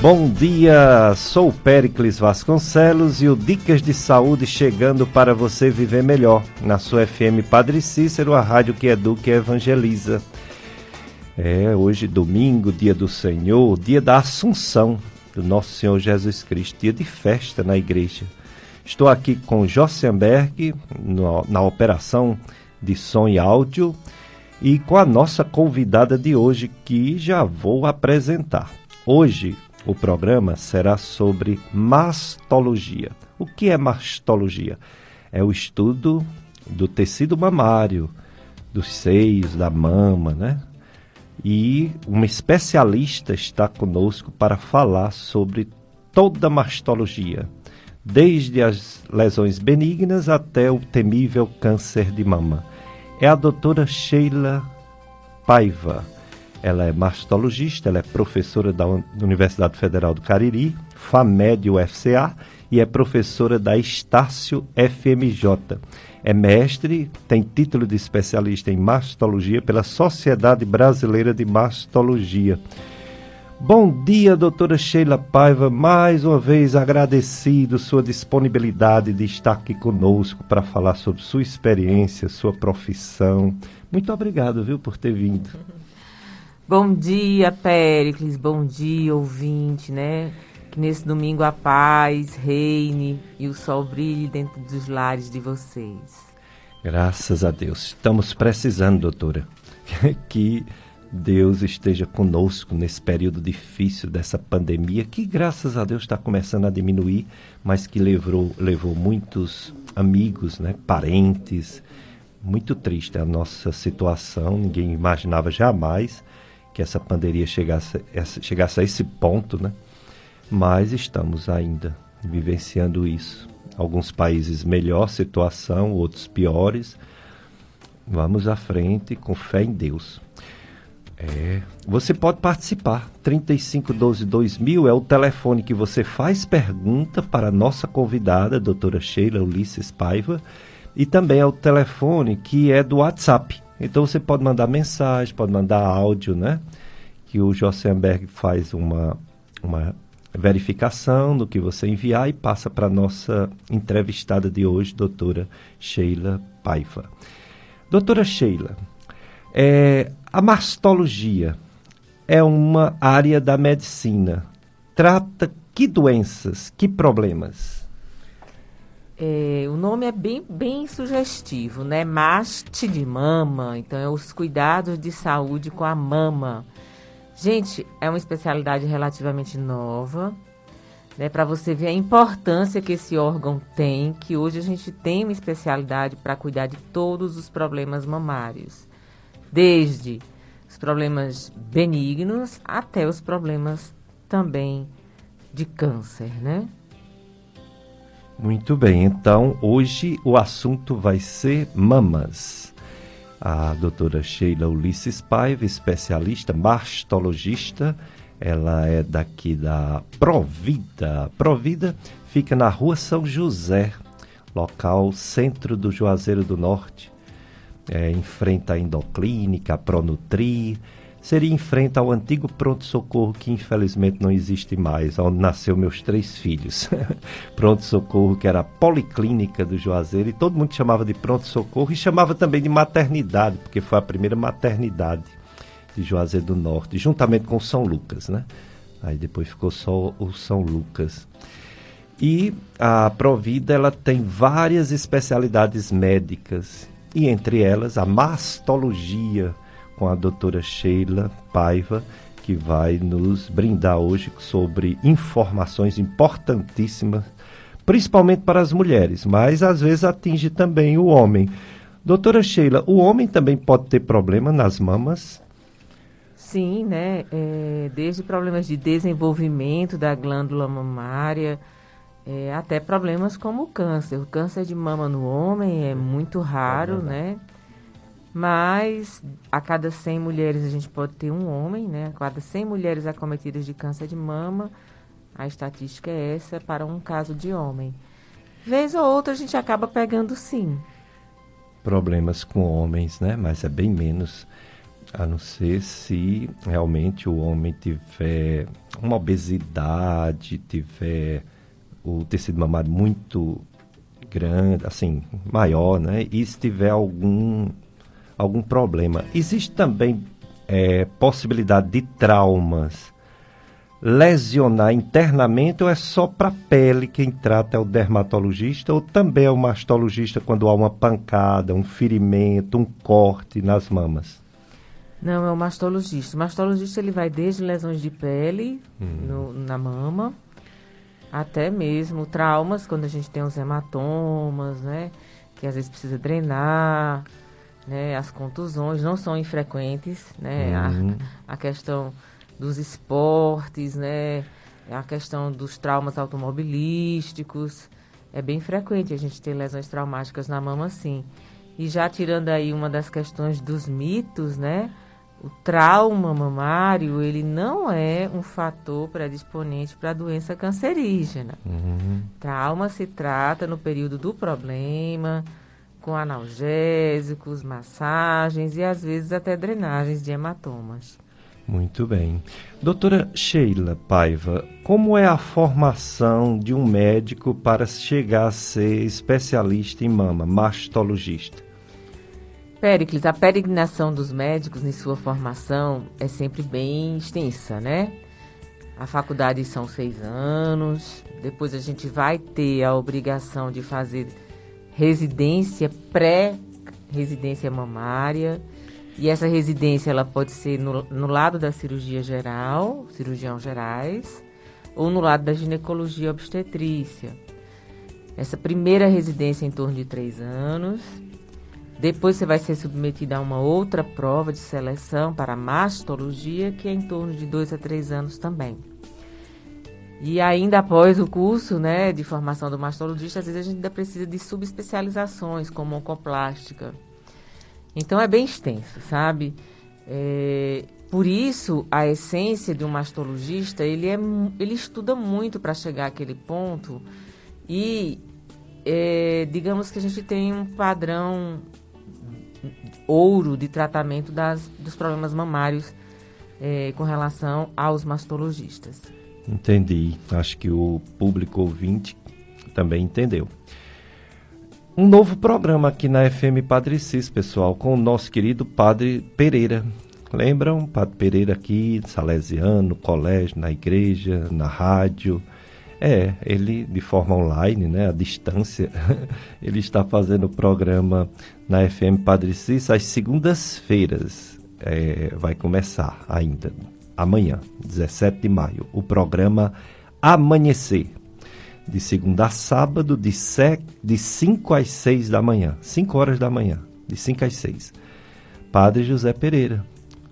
Bom dia, sou Péricles Vasconcelos e o Dicas de Saúde chegando para você viver melhor na sua FM Padre Cícero, a rádio que educa e evangeliza. É hoje domingo, dia do Senhor, dia da Assunção do nosso Senhor Jesus Cristo, dia de festa na igreja. Estou aqui com Jossenberg na operação de som e áudio e com a nossa convidada de hoje que já vou apresentar. Hoje o programa será sobre mastologia. O que é mastologia? É o estudo do tecido mamário, dos seios, da mama, né? E uma especialista está conosco para falar sobre toda a mastologia, desde as lesões benignas até o temível câncer de mama. É a doutora Sheila Paiva ela é mastologista, ela é professora da Universidade Federal do Cariri, FAMED UFCA e é professora da Estácio FMJ. É mestre, tem título de especialista em mastologia pela Sociedade Brasileira de Mastologia. Bom dia, doutora Sheila Paiva. Mais uma vez agradecido sua disponibilidade de estar aqui conosco para falar sobre sua experiência, sua profissão. Muito obrigado, viu, por ter vindo. Bom dia, Péricles. Bom dia, ouvinte, né? Que nesse domingo a paz reine e o sol brilhe dentro dos lares de vocês. Graças a Deus. Estamos precisando, doutora, que Deus esteja conosco nesse período difícil dessa pandemia, que graças a Deus está começando a diminuir, mas que levou, levou muitos amigos, né, parentes. Muito triste a nossa situação, ninguém imaginava jamais que essa pandemia chegasse, chegasse a esse ponto, né? Mas estamos ainda vivenciando isso. Alguns países melhor situação, outros piores. Vamos à frente com fé em Deus. É, você pode participar. 3512 2000 é o telefone que você faz pergunta para a nossa convidada, doutora Sheila Ulisses Paiva, e também é o telefone que é do WhatsApp. Então você pode mandar mensagem, pode mandar áudio, né? Que o Jossenberg faz uma, uma verificação do que você enviar e passa para a nossa entrevistada de hoje, doutora Sheila Paiva. Doutora Sheila, é, a mastologia é uma área da medicina. Trata que doenças, que problemas? É, o nome é bem, bem sugestivo, né? Maste de mama, então é os cuidados de saúde com a mama. Gente, é uma especialidade relativamente nova, né? Para você ver a importância que esse órgão tem, que hoje a gente tem uma especialidade para cuidar de todos os problemas mamários, desde os problemas benignos até os problemas também de câncer, né? Muito bem, então hoje o assunto vai ser mamas. A doutora Sheila Ulisses Paiva, especialista mastologista, ela é daqui da Provida. Provida fica na rua São José, local centro do Juazeiro do Norte. É, enfrenta a endoclínica, a Pronutri, seria em frente ao antigo pronto-socorro que infelizmente não existe mais, onde nasceu meus três filhos. pronto-socorro que era a policlínica do Juazeiro e todo mundo chamava de pronto-socorro e chamava também de maternidade, porque foi a primeira maternidade de Juazeiro do Norte, juntamente com São Lucas, né? Aí depois ficou só o São Lucas. E a Provida ela tem várias especialidades médicas e entre elas a mastologia, com a doutora Sheila Paiva, que vai nos brindar hoje sobre informações importantíssimas, principalmente para as mulheres, mas às vezes atinge também o homem. Doutora Sheila, o homem também pode ter problema nas mamas? Sim, né? É, desde problemas de desenvolvimento da glândula mamária, é, até problemas como o câncer. O câncer de mama no homem é muito raro, é né? Mas a cada 100 mulheres a gente pode ter um homem, né? A cada 100 mulheres acometidas de câncer de mama, a estatística é essa para um caso de homem. Vez ou outra a gente acaba pegando sim. Problemas com homens, né? Mas é bem menos. A não ser se realmente o homem tiver uma obesidade, tiver o tecido mamário muito grande, assim, maior, né? E se tiver algum, algum problema. Existe também é, possibilidade de traumas lesionar internamente ou é só para pele quem trata é o dermatologista ou também é o mastologista quando há uma pancada, um ferimento, um corte nas mamas? Não, é o mastologista. O mastologista ele vai desde lesões de pele hum. no, na mama até mesmo traumas, quando a gente tem os hematomas, né? Que às vezes precisa drenar, né? As contusões não são infrequentes, né? Uhum. A, a questão dos esportes, né? A questão dos traumas automobilísticos. É bem frequente a gente ter lesões traumáticas na mama, sim. E já tirando aí uma das questões dos mitos, né? O trauma mamário, ele não é um fator predisponente para a doença cancerígena. Uhum. Trauma se trata no período do problema, com analgésicos, massagens e às vezes até drenagens de hematomas. Muito bem. Doutora Sheila Paiva, como é a formação de um médico para chegar a ser especialista em mama, mastologista? Péricles, a peregrinação dos médicos em sua formação é sempre bem extensa, né? A faculdade são seis anos, depois a gente vai ter a obrigação de fazer residência pré-residência mamária e essa residência ela pode ser no, no lado da cirurgia geral, cirurgião gerais, ou no lado da ginecologia obstetrícia. Essa primeira residência é em torno de três anos. Depois você vai ser submetido a uma outra prova de seleção para mastologia, que é em torno de dois a três anos também. E ainda após o curso né, de formação do mastologista, às vezes a gente ainda precisa de subespecializações, como oncoplástica, então é bem extenso, sabe? É, por isso, a essência de um mastologista, ele, é, ele estuda muito para chegar àquele ponto e, é, digamos que a gente tem um padrão ouro de tratamento das, dos problemas mamários é, com relação aos mastologistas. Entendi. Acho que o público ouvinte também entendeu um novo programa aqui na FM Padre Cis, pessoal, com o nosso querido Padre Pereira. Lembram? Padre Pereira aqui, salesiano, no colégio, na igreja, na rádio. É, ele de forma online, né, à distância, ele está fazendo o programa na FM Padre Cis às segundas-feiras. É, vai começar ainda, amanhã, 17 de maio, o programa Amanhecer de segunda a sábado, de, se, de 5 às 6 da manhã. 5 horas da manhã, de 5 às 6. Padre José Pereira.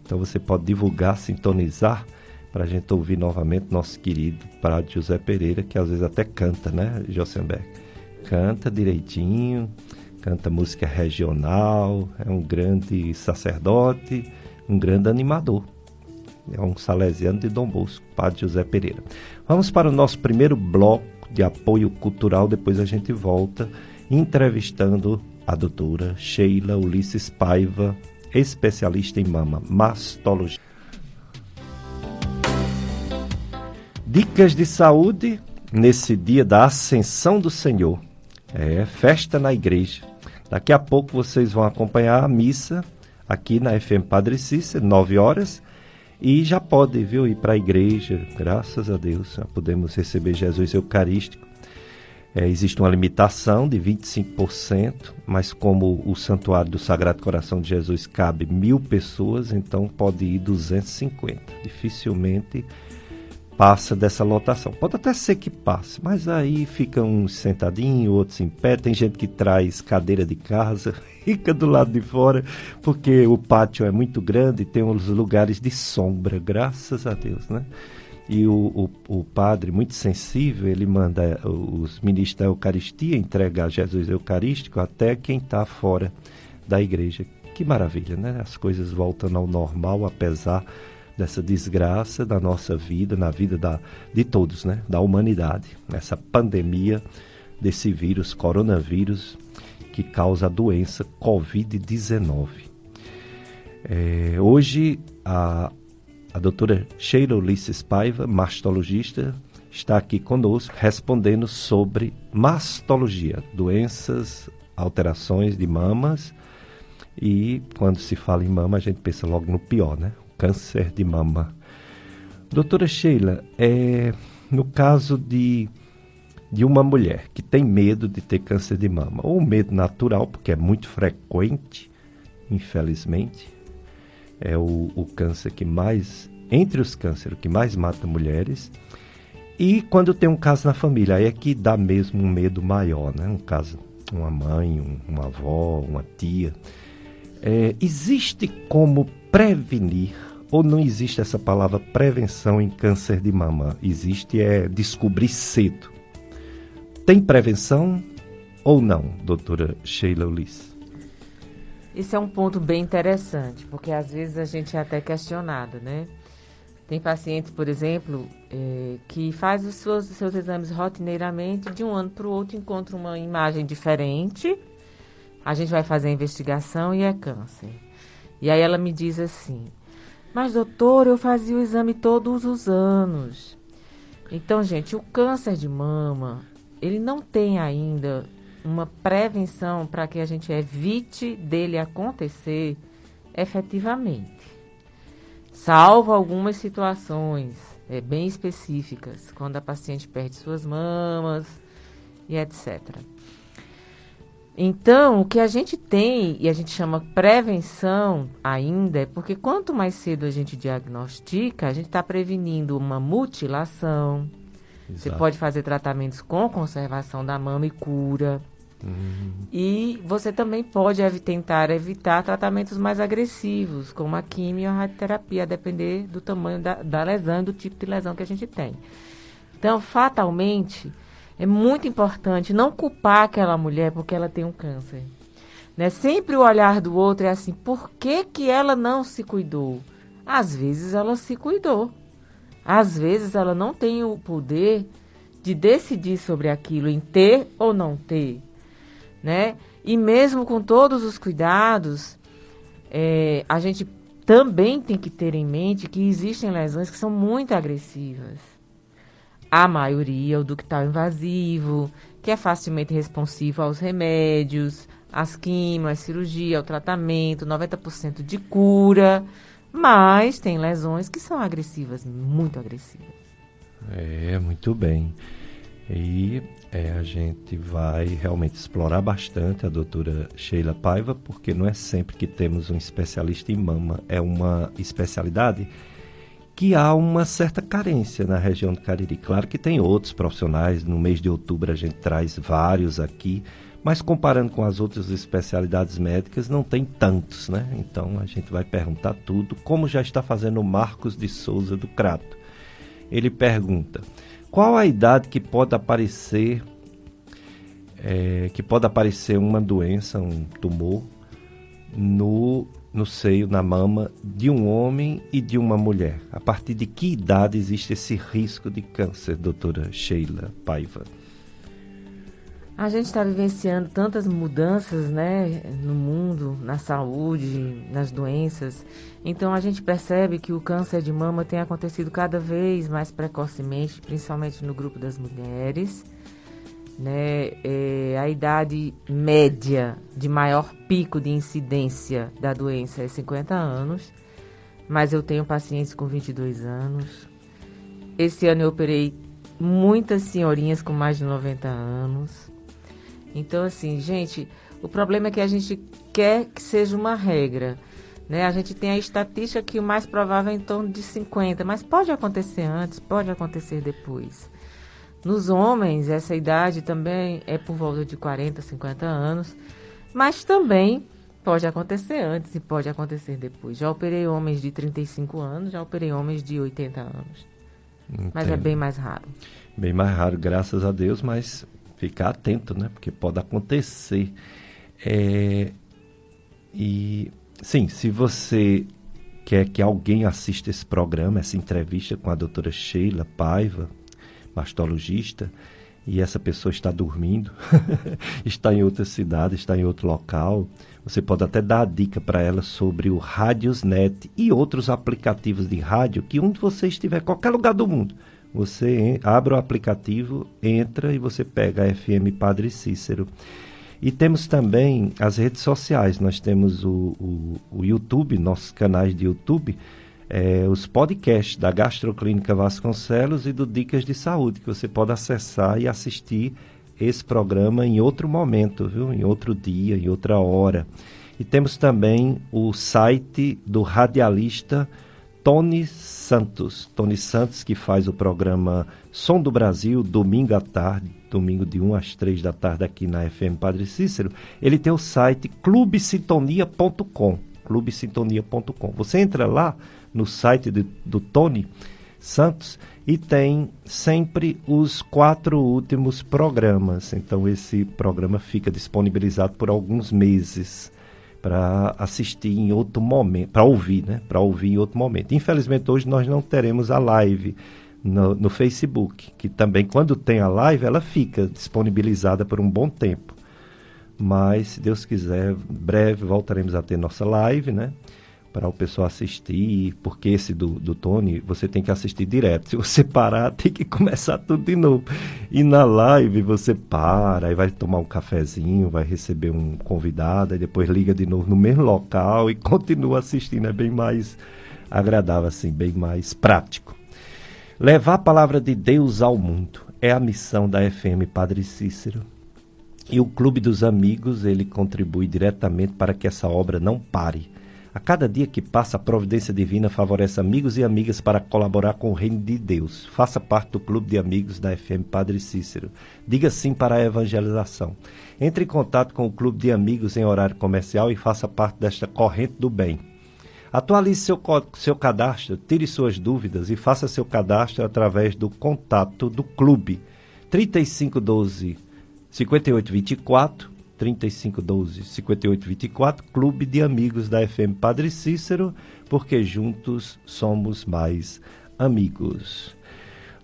Então você pode divulgar, sintonizar, para a gente ouvir novamente nosso querido Padre José Pereira, que às vezes até canta, né, Josenberg? Canta direitinho, canta música regional, é um grande sacerdote, um grande animador. É um salesiano de Dom Bosco, Padre José Pereira. Vamos para o nosso primeiro bloco de apoio cultural. Depois a gente volta entrevistando a doutora Sheila Ulisses Paiva, especialista em mama, mastologia. Dicas de saúde nesse dia da Ascensão do Senhor. É festa na igreja. Daqui a pouco vocês vão acompanhar a missa aqui na FM Padre Cícero, 9 horas. E já pode, viu, ir para a igreja, graças a Deus, já podemos receber Jesus Eucarístico. É, existe uma limitação de 25%, mas como o Santuário do Sagrado Coração de Jesus cabe mil pessoas, então pode ir 250. Dificilmente passa dessa lotação. Pode até ser que passe, mas aí ficam uns sentadinhos, outros em pé. Tem gente que traz cadeira de casa, fica do lado de fora, porque o pátio é muito grande e tem uns lugares de sombra, graças a Deus, né? E o, o, o padre, muito sensível, ele manda os ministros da Eucaristia entregar Jesus Eucarístico até quem está fora da igreja. Que maravilha, né? As coisas voltam ao normal, apesar dessa desgraça da nossa vida, na vida da, de todos, né? da humanidade, nessa pandemia desse vírus, coronavírus, que causa a doença Covid-19. É, hoje, a, a doutora Sheila Ulisses Paiva, mastologista, está aqui conosco respondendo sobre mastologia, doenças, alterações de mamas. E quando se fala em mama, a gente pensa logo no pior, né? Câncer de mama. Doutora Sheila, é, no caso de, de uma mulher que tem medo de ter câncer de mama, ou medo natural, porque é muito frequente, infelizmente, é o, o câncer que mais, entre os cânceres, que mais mata mulheres. E quando tem um caso na família, aí é que dá mesmo um medo maior, né? Um caso, uma mãe, um, uma avó, uma tia. É, existe como prevenir ou não existe essa palavra prevenção em câncer de mama? Existe é descobrir cedo. Tem prevenção ou não, doutora Sheila Ulisses? Isso é um ponto bem interessante, porque às vezes a gente é até questionado, né? Tem pacientes, por exemplo, é, que faz os seus, seus exames rotineiramente, de um ano para o outro encontra uma imagem diferente, a gente vai fazer a investigação e é câncer. E aí ela me diz assim, mas doutor, eu fazia o exame todos os anos. Então, gente, o câncer de mama, ele não tem ainda uma prevenção para que a gente evite dele acontecer efetivamente. Salvo algumas situações é, bem específicas, quando a paciente perde suas mamas e etc. Então, o que a gente tem e a gente chama prevenção ainda é porque quanto mais cedo a gente diagnostica, a gente está prevenindo uma mutilação. Exato. Você pode fazer tratamentos com conservação da mama e cura. Uhum. E você também pode ev tentar evitar tratamentos mais agressivos, como a quimio ou a radioterapia, a depender do tamanho da, da lesão e do tipo de lesão que a gente tem. Então, fatalmente, é muito importante não culpar aquela mulher porque ela tem um câncer. Né? Sempre o olhar do outro é assim, por que, que ela não se cuidou? Às vezes ela se cuidou. Às vezes ela não tem o poder de decidir sobre aquilo, em ter ou não ter né? E mesmo com todos os cuidados, é, a gente também tem que ter em mente que existem lesões que são muito agressivas. A maioria, o ductal invasivo, que é facilmente responsivo aos remédios, às quimios, à cirurgia, ao tratamento, 90% de cura, mas tem lesões que são agressivas, muito agressivas. É, muito bem. E é, a gente vai realmente explorar bastante a doutora Sheila Paiva, porque não é sempre que temos um especialista em mama, é uma especialidade que há uma certa carência na região do Cariri. Claro que tem outros profissionais, no mês de outubro a gente traz vários aqui, mas comparando com as outras especialidades médicas, não tem tantos, né? Então a gente vai perguntar tudo, como já está fazendo o Marcos de Souza do Crato. Ele pergunta: qual a idade que pode aparecer é, que pode aparecer uma doença, um tumor no, no seio, na mama de um homem e de uma mulher? A partir de que idade existe esse risco de câncer, doutora Sheila Paiva? A gente está vivenciando tantas mudanças, né, no mundo, na saúde, nas doenças. Então a gente percebe que o câncer de mama tem acontecido cada vez mais precocemente, principalmente no grupo das mulheres. Né, é, a idade média de maior pico de incidência da doença é 50 anos, mas eu tenho pacientes com 22 anos. Esse ano eu operei muitas senhorinhas com mais de 90 anos. Então, assim, gente, o problema é que a gente quer que seja uma regra. Né? A gente tem a estatística que o mais provável é em torno de 50, mas pode acontecer antes, pode acontecer depois. Nos homens, essa idade também é por volta de 40, 50 anos, mas também pode acontecer antes e pode acontecer depois. Já operei homens de 35 anos, já operei homens de 80 anos. Entendo. Mas é bem mais raro. Bem mais raro, graças a Deus, mas ficar atento, né? Porque pode acontecer. É, e sim, se você quer que alguém assista esse programa, essa entrevista com a doutora Sheila Paiva, mastologista, e essa pessoa está dormindo, está em outra cidade, está em outro local, você pode até dar a dica para ela sobre o Radiosnet e outros aplicativos de rádio que onde você estiver, qualquer lugar do mundo, você abre o aplicativo, entra e você pega a FM Padre Cícero. E temos também as redes sociais. Nós temos o, o, o YouTube, nossos canais de YouTube, é, os podcasts da Gastroclínica Vasconcelos e do Dicas de Saúde, que você pode acessar e assistir esse programa em outro momento, viu? em outro dia, em outra hora. E temos também o site do radialista Tony Santos. Tony Santos, que faz o programa Som do Brasil, domingo à tarde, domingo de 1 às 3 da tarde aqui na FM Padre Cícero. Ele tem o site clubesintonia.com. clubesintonia.com. Você entra lá no site de, do Tony Santos e tem sempre os quatro últimos programas. Então esse programa fica disponibilizado por alguns meses para assistir em outro momento, para ouvir, né? Para ouvir em outro momento. Infelizmente hoje nós não teremos a live no, no Facebook, que também quando tem a live ela fica disponibilizada por um bom tempo. Mas se Deus quiser, breve voltaremos a ter nossa live, né? Para o pessoal assistir, porque esse do, do Tony você tem que assistir direto. Se você parar, tem que começar tudo de novo. E na live você para, e vai tomar um cafezinho, vai receber um convidado, e depois liga de novo no mesmo local e continua assistindo. É bem mais agradável, assim, bem mais prático. Levar a palavra de Deus ao mundo é a missão da FM Padre Cícero. E o Clube dos Amigos, ele contribui diretamente para que essa obra não pare a cada dia que passa, a providência divina favorece amigos e amigas para colaborar com o reino de Deus. Faça parte do clube de amigos da FM Padre Cícero. Diga sim para a evangelização. Entre em contato com o clube de amigos em horário comercial e faça parte desta corrente do bem. Atualize seu, seu cadastro, tire suas dúvidas e faça seu cadastro através do contato do clube 3512 5824 3512 5824, Clube de Amigos da FM Padre Cícero, porque juntos somos mais amigos.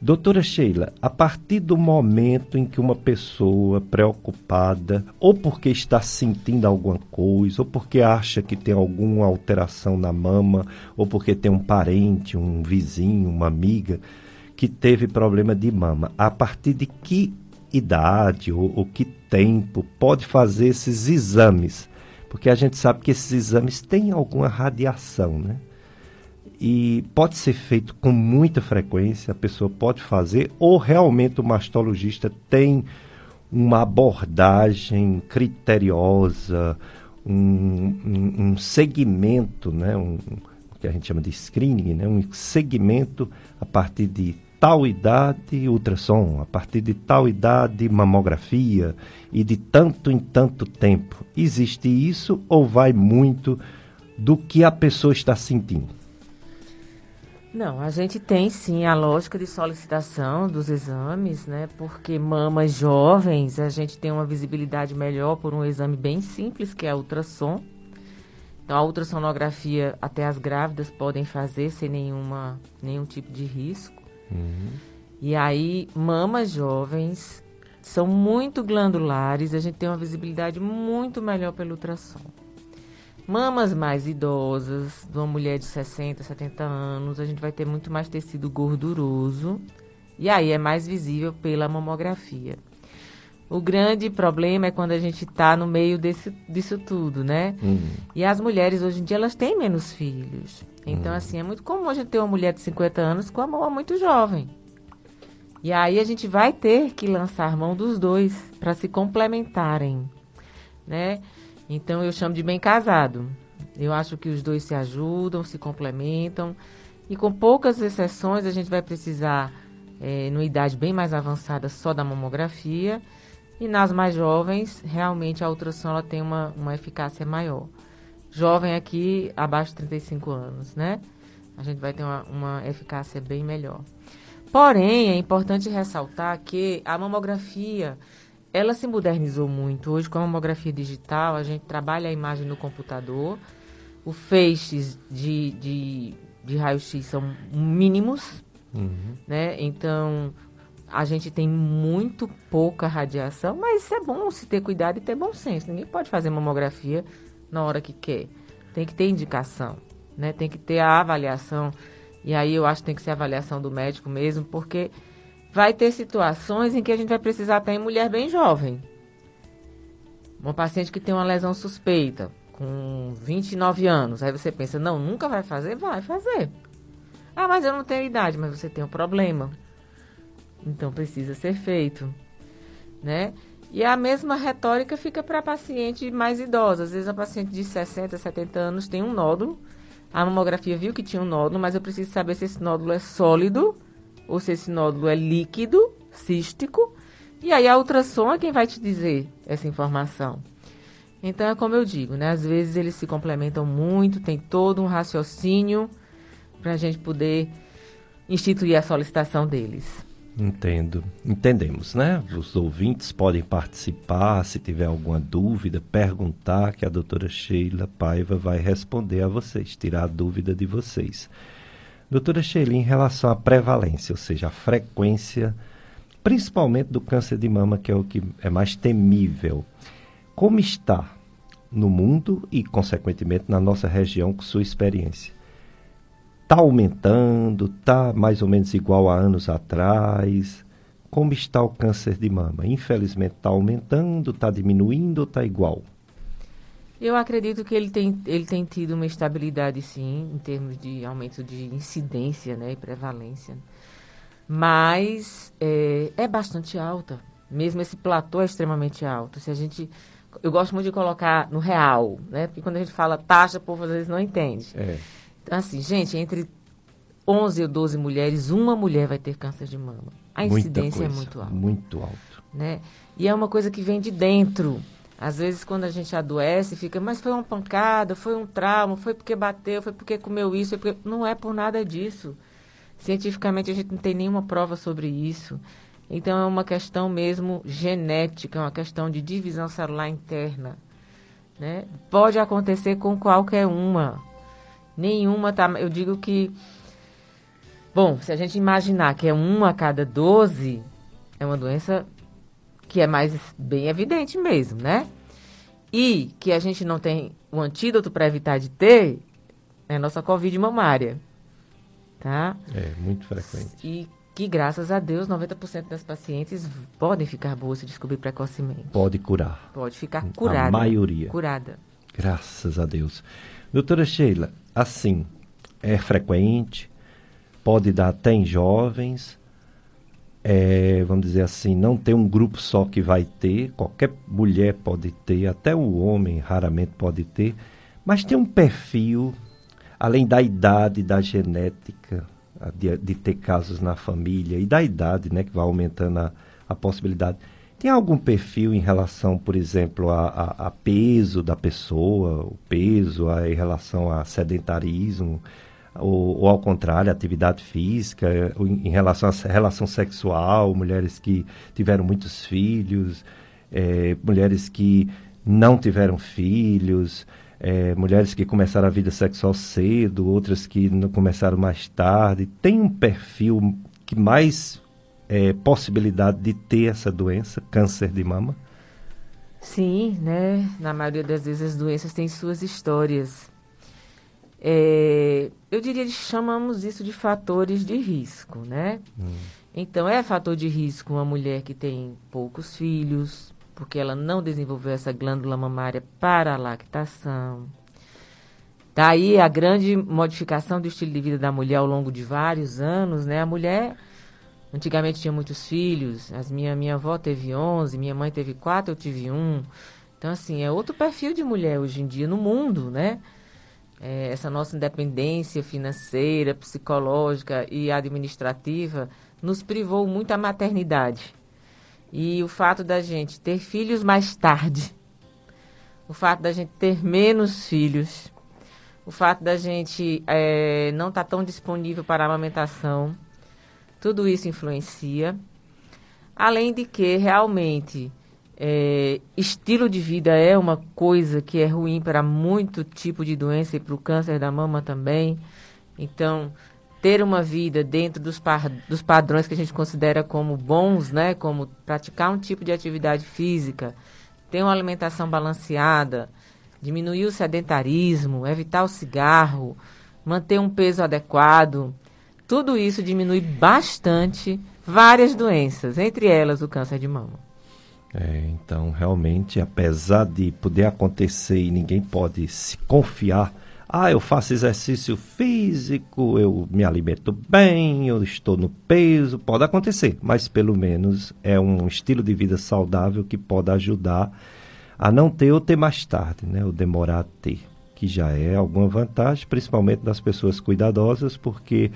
Doutora Sheila, a partir do momento em que uma pessoa preocupada, ou porque está sentindo alguma coisa, ou porque acha que tem alguma alteração na mama, ou porque tem um parente, um vizinho, uma amiga que teve problema de mama, a partir de que idade ou, ou que tempo pode fazer esses exames? Porque a gente sabe que esses exames têm alguma radiação, né? E pode ser feito com muita frequência, a pessoa pode fazer, ou realmente o mastologista tem uma abordagem criteriosa, um, um, um segmento, né? Um, que a gente chama de screening, né? um segmento a partir de tal idade ultrassom, a partir de tal idade mamografia e de tanto em tanto tempo. Existe isso ou vai muito do que a pessoa está sentindo? Não, a gente tem sim a lógica de solicitação dos exames, né? Porque mamas jovens a gente tem uma visibilidade melhor por um exame bem simples que é a ultrassom. Então a ultrassonografia até as grávidas podem fazer sem nenhuma, nenhum tipo de risco. Uhum. E aí, mamas jovens são muito glandulares, a gente tem uma visibilidade muito melhor pelo ultrassom. Mamas mais idosas, de uma mulher de 60, 70 anos, a gente vai ter muito mais tecido gorduroso. E aí é mais visível pela mamografia. O grande problema é quando a gente está no meio desse, disso tudo, né? Uhum. E as mulheres hoje em dia elas têm menos filhos. Então, hum. assim, é muito comum a gente ter uma mulher de 50 anos com a mão muito jovem. E aí a gente vai ter que lançar mão dos dois para se complementarem, né? Então eu chamo de bem casado. Eu acho que os dois se ajudam, se complementam. E com poucas exceções, a gente vai precisar, é, numa idade bem mais avançada, só da mamografia. E nas mais jovens, realmente a ultrassom ela tem uma, uma eficácia maior jovem aqui abaixo de 35 anos, né? A gente vai ter uma, uma eficácia bem melhor. Porém, é importante ressaltar que a mamografia ela se modernizou muito. Hoje, com a mamografia digital, a gente trabalha a imagem no computador. Os feixes de, de, de raio-x são mínimos, uhum. né? Então, a gente tem muito pouca radiação, mas é bom se ter cuidado e ter bom senso. Ninguém pode fazer mamografia na hora que quer. Tem que ter indicação, né? Tem que ter a avaliação. E aí eu acho que tem que ser avaliação do médico mesmo, porque vai ter situações em que a gente vai precisar até em mulher bem jovem. Uma paciente que tem uma lesão suspeita, com 29 anos. Aí você pensa, não, nunca vai fazer? Vai fazer. Ah, mas eu não tenho idade, mas você tem um problema. Então precisa ser feito, né? E a mesma retórica fica para paciente mais idosa. Às vezes a paciente de 60, 70 anos tem um nódulo. A mamografia viu que tinha um nódulo, mas eu preciso saber se esse nódulo é sólido ou se esse nódulo é líquido, cístico. E aí a ultrassom é quem vai te dizer essa informação. Então é como eu digo, né? Às vezes eles se complementam muito, tem todo um raciocínio para a gente poder instituir a solicitação deles. Entendo. Entendemos, né? Os ouvintes podem participar, se tiver alguma dúvida, perguntar, que a doutora Sheila Paiva vai responder a vocês, tirar a dúvida de vocês. Doutora Sheila, em relação à prevalência, ou seja, a frequência, principalmente do câncer de mama, que é o que é mais temível, como está no mundo e, consequentemente, na nossa região, com sua experiência? Está aumentando? Está mais ou menos igual a anos atrás? Como está o câncer de mama? Infelizmente está aumentando, está diminuindo ou está igual? Eu acredito que ele tem, ele tem tido uma estabilidade, sim, em termos de aumento de incidência né, e prevalência. Mas é, é bastante alta. Mesmo esse platô é extremamente alto. Se a gente eu gosto muito de colocar no real, né? Porque quando a gente fala taxa, o povo às vezes não entende. É. Então, assim, gente, entre 11 ou 12 mulheres, uma mulher vai ter câncer de mama. A incidência é coisa, é muito alta. Muito alto. Né? E é uma coisa que vem de dentro. Às vezes, quando a gente adoece, fica, mas foi uma pancada, foi um trauma, foi porque bateu, foi porque comeu isso. Porque... Não é por nada disso. Cientificamente, a gente não tem nenhuma prova sobre isso. Então, é uma questão mesmo genética, é uma questão de divisão celular interna. Né? Pode acontecer com qualquer uma. Nenhuma tá. Eu digo que. Bom, se a gente imaginar que é uma a cada 12, é uma doença que é mais bem evidente mesmo, né? E que a gente não tem o antídoto para evitar de ter, é a nossa Covid mamária. Tá? É, muito frequente. E que, graças a Deus, 90% das pacientes podem ficar boas se descobrir precocemente. Pode curar. Pode ficar curada. A maioria. Curada. Graças a Deus. Doutora Sheila, assim, é frequente, pode dar até em jovens, é, vamos dizer assim, não tem um grupo só que vai ter, qualquer mulher pode ter, até o homem raramente pode ter, mas tem um perfil, além da idade, da genética, de, de ter casos na família e da idade, né, que vai aumentando a, a possibilidade. Tem algum perfil em relação, por exemplo, a, a, a peso da pessoa, o peso a, em relação a sedentarismo, ou, ou, ao contrário, atividade física, em, relação à relação sexual, mulheres que tiveram muitos filhos, é, mulheres que não tiveram filhos, é, mulheres que começaram a vida sexual cedo, outras que não começaram mais tarde. Tem um perfil que mais é, possibilidade de ter essa doença, câncer de mama? Sim, né? Na maioria das vezes as doenças têm suas histórias. É, eu diria que chamamos isso de fatores de risco, né? Hum. Então, é fator de risco uma mulher que tem poucos filhos, porque ela não desenvolveu essa glândula mamária para a lactação. Daí a grande modificação do estilo de vida da mulher ao longo de vários anos, né? A mulher Antigamente tinha muitos filhos. As minha, minha avó teve 11, minha mãe teve 4, eu tive um. Então, assim, é outro perfil de mulher hoje em dia no mundo, né? É, essa nossa independência financeira, psicológica e administrativa nos privou muito a maternidade. E o fato da gente ter filhos mais tarde, o fato da gente ter menos filhos, o fato da gente é, não estar tá tão disponível para a amamentação, tudo isso influencia. Além de que, realmente, é, estilo de vida é uma coisa que é ruim para muito tipo de doença e para o câncer da mama também. Então, ter uma vida dentro dos, par, dos padrões que a gente considera como bons, né? Como praticar um tipo de atividade física, ter uma alimentação balanceada, diminuir o sedentarismo, evitar o cigarro, manter um peso adequado. Tudo isso diminui bastante várias doenças, entre elas o câncer de mama. É, então, realmente, apesar de poder acontecer e ninguém pode se confiar ah, eu faço exercício físico, eu me alimento bem, eu estou no peso, pode acontecer, mas pelo menos é um estilo de vida saudável que pode ajudar a não ter ou ter mais tarde, né? Ou demorar a ter, que já é alguma vantagem, principalmente das pessoas cuidadosas, porque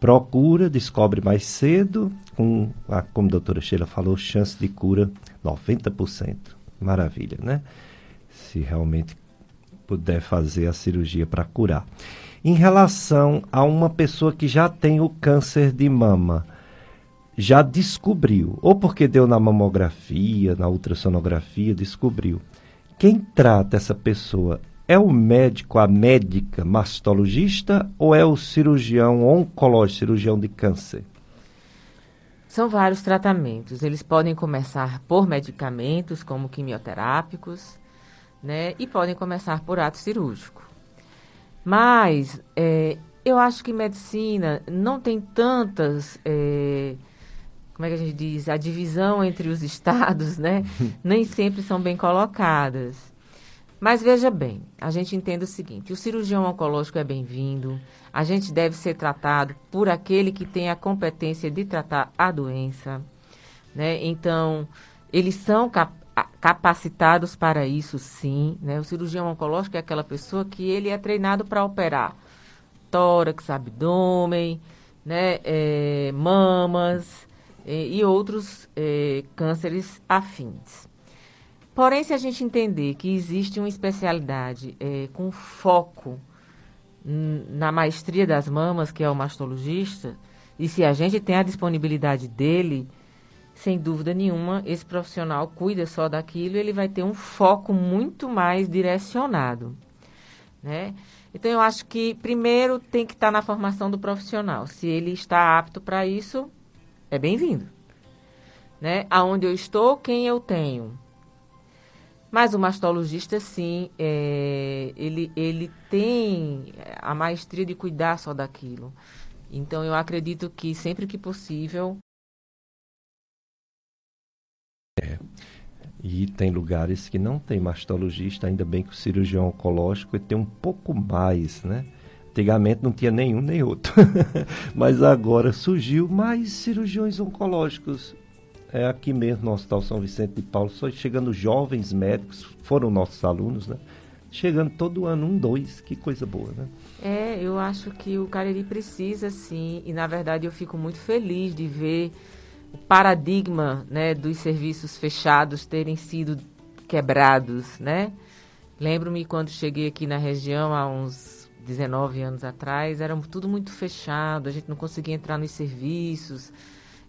procura, descobre mais cedo, com, a, como a doutora Sheila falou, chance de cura 90%. Maravilha, né? Se realmente puder fazer a cirurgia para curar. Em relação a uma pessoa que já tem o câncer de mama, já descobriu, ou porque deu na mamografia, na ultrassonografia, descobriu. Quem trata essa pessoa é o médico, a médica mastologista ou é o cirurgião oncológico, cirurgião de câncer? São vários tratamentos. Eles podem começar por medicamentos, como quimioterápicos, né? E podem começar por ato cirúrgico. Mas é, eu acho que medicina não tem tantas. É, como é que a gente diz? A divisão entre os estados, né? Nem sempre são bem colocadas. Mas veja bem, a gente entende o seguinte: o cirurgião oncológico é bem-vindo, a gente deve ser tratado por aquele que tem a competência de tratar a doença. Né? Então, eles são capazes capacitados para isso, sim. Né? O cirurgião oncológico é aquela pessoa que ele é treinado para operar tórax, abdômen, né? É, mamas é, e outros é, cânceres afins. Porém, se a gente entender que existe uma especialidade é, com foco na maestria das mamas, que é o mastologista, e se a gente tem a disponibilidade dele, sem dúvida nenhuma, esse profissional cuida só daquilo ele vai ter um foco muito mais direcionado, né? Então, eu acho que primeiro tem que estar na formação do profissional. Se ele está apto para isso, é bem-vindo. Né? Aonde eu estou, quem eu tenho. Mas o mastologista, sim, é, ele, ele tem a maestria de cuidar só daquilo. Então, eu acredito que sempre que possível, é. E tem lugares que não tem mastologista, ainda bem que o cirurgião oncológico tem um pouco mais, né? Antigamente não tinha nenhum nem outro. Mas agora surgiu mais cirurgiões oncológicos. É aqui mesmo no Hospital São Vicente de Paulo, só chegando jovens médicos, foram nossos alunos, né? Chegando todo ano um, dois, que coisa boa, né? É, eu acho que o Cariri precisa sim, e na verdade eu fico muito feliz de ver o paradigma né, dos serviços fechados terem sido quebrados, né? Lembro-me quando cheguei aqui na região há uns 19 anos atrás, era tudo muito fechado, a gente não conseguia entrar nos serviços,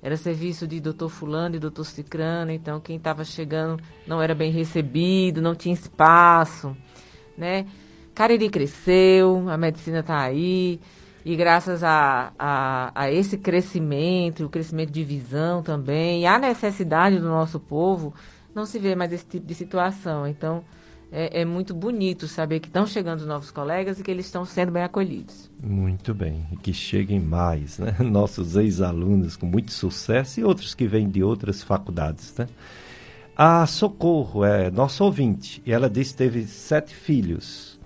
era serviço de doutor fulano e doutor cicrano, então quem estava chegando não era bem recebido, não tinha espaço, né? Cariri cresceu, a medicina está aí, e graças a, a, a, esse crescimento, o crescimento de visão também, e a necessidade do nosso povo, não se vê mais esse tipo de situação. Então, é, é muito bonito saber que estão chegando novos colegas e que eles estão sendo bem acolhidos. Muito bem, e que cheguem mais, né? Nossos ex-alunos com muito sucesso e outros que vêm de outras faculdades, né? A Socorro é nosso ouvinte, e ela disse que teve sete filhos,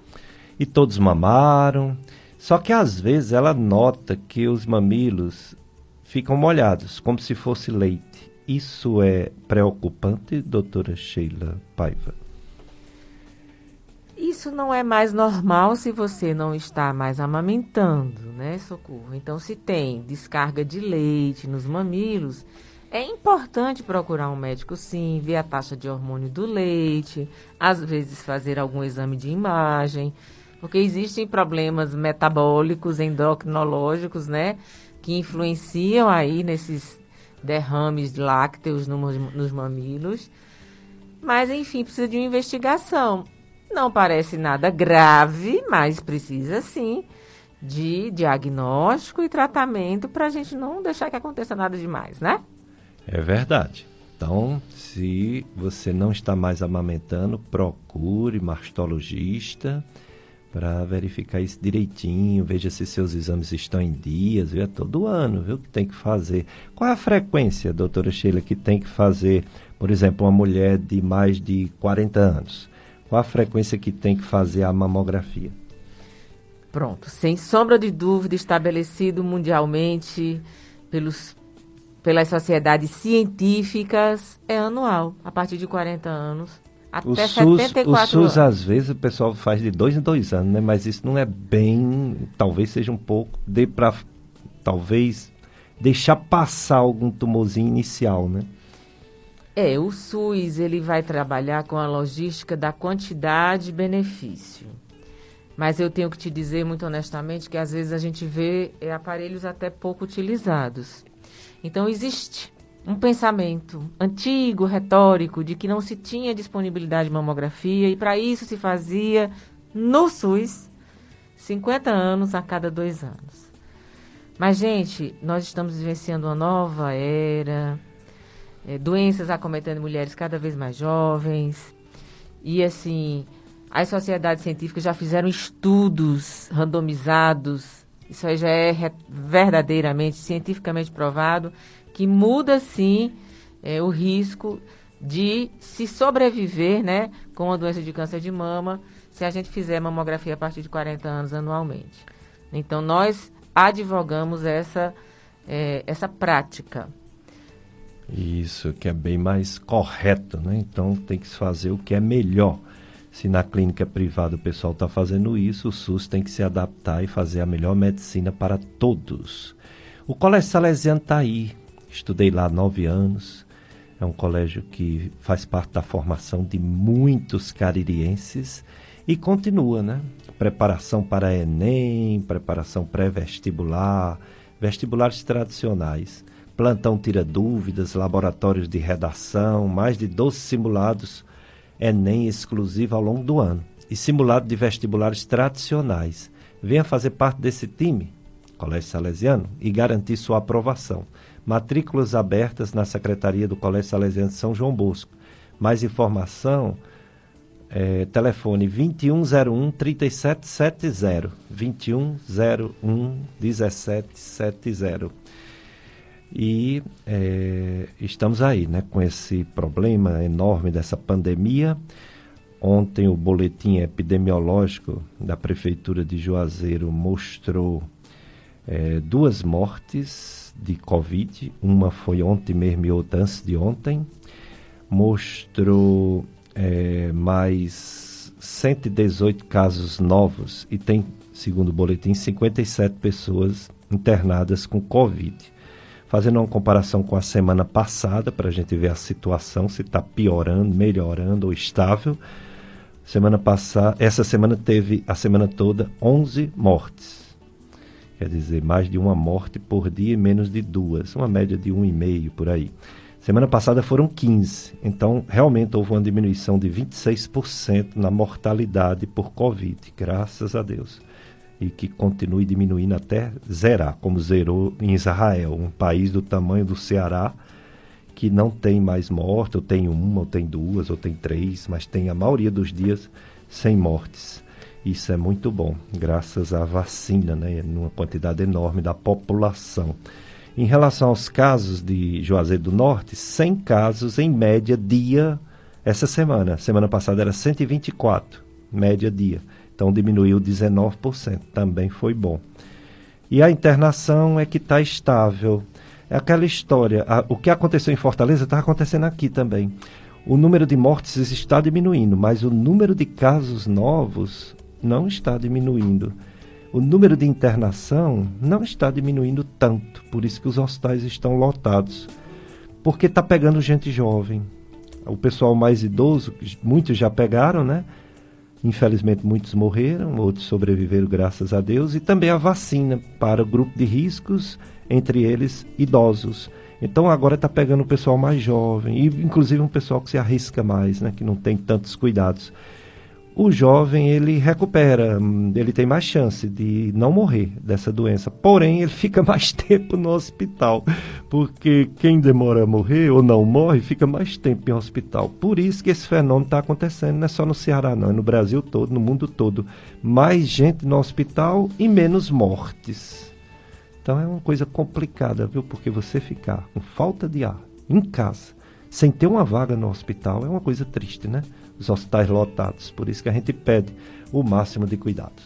e todos mamaram, só que às vezes ela nota que os mamilos ficam molhados, como se fosse leite. Isso é preocupante, doutora Sheila Paiva? Isso não é mais normal se você não está mais amamentando, né, Socorro? Então, se tem descarga de leite nos mamilos, é importante procurar um médico, sim, ver a taxa de hormônio do leite, às vezes fazer algum exame de imagem porque existem problemas metabólicos, endocrinológicos, né, que influenciam aí nesses derrames lácteos no, nos mamilos. Mas, enfim, precisa de uma investigação. Não parece nada grave, mas precisa sim de diagnóstico e tratamento para a gente não deixar que aconteça nada demais, né? É verdade. Então, se você não está mais amamentando, procure mastologista para verificar isso direitinho, veja se seus exames estão em dias, viu? É todo ano, viu, que tem que fazer. Qual é a frequência, doutora Sheila, que tem que fazer, por exemplo, uma mulher de mais de 40 anos? Qual a frequência que tem que fazer a mamografia? Pronto, sem sombra de dúvida, estabelecido mundialmente pelos, pelas sociedades científicas, é anual, a partir de 40 anos. Até o SUS, 74 o SUS, anos. às vezes, o pessoal faz de dois em dois anos, né? Mas isso não é bem. Talvez seja um pouco. Dê para. Talvez. Deixar passar algum tumorzinho inicial, né? É, o SUS ele vai trabalhar com a logística da quantidade e benefício. Mas eu tenho que te dizer muito honestamente que às vezes a gente vê é, aparelhos até pouco utilizados. Então existe um pensamento antigo, retórico, de que não se tinha disponibilidade de mamografia e para isso se fazia no SUS 50 anos a cada dois anos. Mas, gente, nós estamos vivenciando uma nova era, é, doenças acometendo mulheres cada vez mais jovens, e assim, as sociedades científicas já fizeram estudos randomizados, isso aí já é verdadeiramente, cientificamente provado, que muda sim é, o risco de se sobreviver né, com a doença de câncer de mama se a gente fizer mamografia a partir de 40 anos anualmente. Então, nós advogamos essa, é, essa prática. Isso, que é bem mais correto, né? Então tem que se fazer o que é melhor. Se na clínica privada o pessoal está fazendo isso, o SUS tem que se adaptar e fazer a melhor medicina para todos. O Colégio Salesiano está aí. Estudei lá nove anos. É um colégio que faz parte da formação de muitos caririenses e continua, né? Preparação para Enem, preparação pré-vestibular, vestibulares tradicionais. Plantão tira dúvidas, laboratórios de redação, mais de 12 simulados Enem exclusivo ao longo do ano e simulado de vestibulares tradicionais. Venha fazer parte desse time, Colégio Salesiano, e garantir sua aprovação. Matrículas abertas na Secretaria do Colégio Salesiano de São João Bosco. Mais informação, é, telefone 2101 3770. 2101 1770. E é, estamos aí, né, com esse problema enorme dessa pandemia. Ontem o boletim epidemiológico da Prefeitura de Juazeiro mostrou é, duas mortes de Covid. Uma foi ontem mesmo e outra antes de ontem. Mostrou é, mais 118 casos novos e tem, segundo o boletim, 57 pessoas internadas com Covid fazendo uma comparação com a semana passada, para a gente ver a situação, se está piorando, melhorando ou estável. Semana passada, essa semana teve a semana toda 11 mortes. Quer dizer, mais de uma morte por dia e menos de duas, uma média de um e meio por aí. Semana passada foram 15, então realmente houve uma diminuição de 26% na mortalidade por Covid, graças a Deus e que continue diminuindo até zerar, como zerou em Israel, um país do tamanho do Ceará, que não tem mais morte, ou tem uma, ou tem duas, ou tem três, mas tem a maioria dos dias sem mortes. Isso é muito bom, graças à vacina, né, numa quantidade enorme da população. Em relação aos casos de Juazeiro do Norte, 100 casos em média dia essa semana. Semana passada era 124, média dia. Então diminuiu 19%, também foi bom. E a internação é que está estável. É aquela história, a, o que aconteceu em Fortaleza está acontecendo aqui também. O número de mortes está diminuindo, mas o número de casos novos não está diminuindo. O número de internação não está diminuindo tanto, por isso que os hospitais estão lotados. Porque está pegando gente jovem. O pessoal mais idoso, muitos já pegaram, né? Infelizmente, muitos morreram, outros sobreviveram, graças a Deus, e também a vacina para o grupo de riscos, entre eles idosos. Então, agora está pegando o pessoal mais jovem, e inclusive um pessoal que se arrisca mais, né, que não tem tantos cuidados. O jovem ele recupera, ele tem mais chance de não morrer dessa doença. Porém, ele fica mais tempo no hospital, porque quem demora a morrer ou não morre fica mais tempo em hospital. Por isso que esse fenômeno está acontecendo, não é só no Ceará, não, é no Brasil todo, no mundo todo. Mais gente no hospital e menos mortes. Então é uma coisa complicada, viu? Porque você ficar com falta de ar em casa, sem ter uma vaga no hospital, é uma coisa triste, né? Os hospitais lotados. Por isso que a gente pede o máximo de cuidados.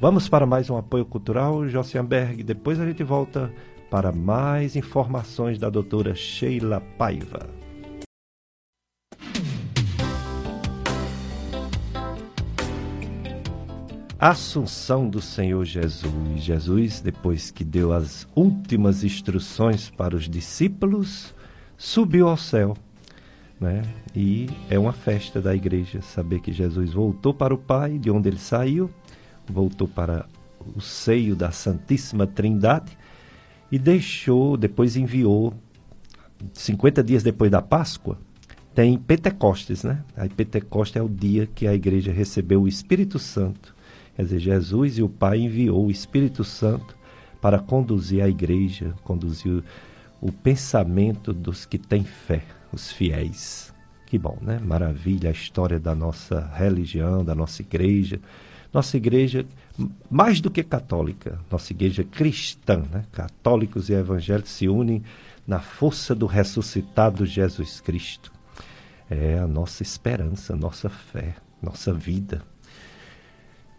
Vamos para mais um apoio cultural, Josianberg. Depois a gente volta para mais informações da doutora Sheila Paiva. Assunção do Senhor Jesus. Jesus, depois que deu as últimas instruções para os discípulos, subiu ao céu né? E é uma festa da igreja saber que Jesus voltou para o Pai, de onde ele saiu, voltou para o seio da Santíssima Trindade e deixou, depois enviou, 50 dias depois da Páscoa, tem Pentecostes, né? A Pentecostes é o dia que a igreja recebeu o Espírito Santo. Quer dizer, Jesus e o Pai enviou o Espírito Santo para conduzir a igreja, conduzir o pensamento dos que têm fé os fiéis. Que bom, né? Maravilha a história da nossa religião, da nossa igreja. Nossa igreja, mais do que católica, nossa igreja cristã, né? Católicos e evangélicos se unem na força do ressuscitado Jesus Cristo. É a nossa esperança, nossa fé, nossa vida.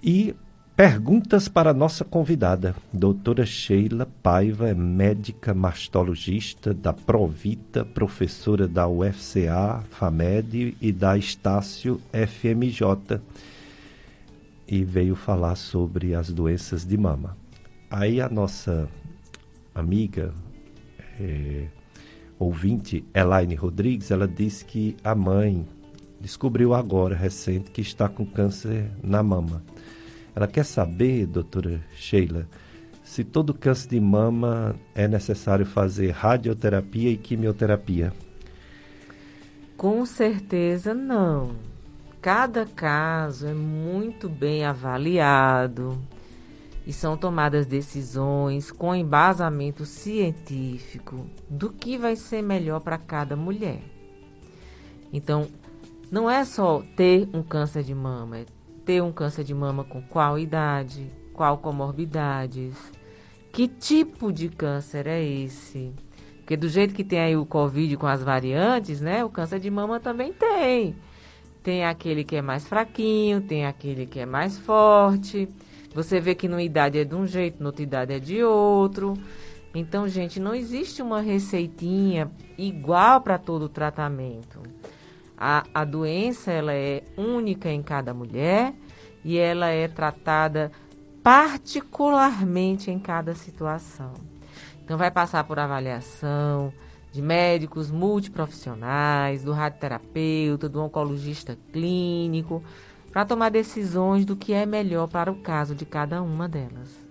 E Perguntas para a nossa convidada, doutora Sheila Paiva, é médica mastologista da Provita, professora da UFCA, FAMED e da Estácio FMJ. E veio falar sobre as doenças de mama. Aí a nossa amiga, é, ouvinte, Elaine Rodrigues, ela disse que a mãe descobriu agora, recente, que está com câncer na mama. Ela quer saber, doutora Sheila, se todo câncer de mama é necessário fazer radioterapia e quimioterapia. Com certeza não. Cada caso é muito bem avaliado e são tomadas decisões com embasamento científico do que vai ser melhor para cada mulher. Então, não é só ter um câncer de mama, é ter um câncer de mama com qual idade, qual comorbidades, que tipo de câncer é esse. Porque do jeito que tem aí o Covid com as variantes, né? O câncer de mama também tem. Tem aquele que é mais fraquinho, tem aquele que é mais forte. Você vê que numa idade é de um jeito, noutra idade é de outro. Então, gente, não existe uma receitinha igual para todo o tratamento. A, a doença ela é única em cada mulher e ela é tratada particularmente em cada situação. Então vai passar por avaliação de médicos multiprofissionais, do radioterapeuta, do oncologista clínico, para tomar decisões do que é melhor para o caso de cada uma delas.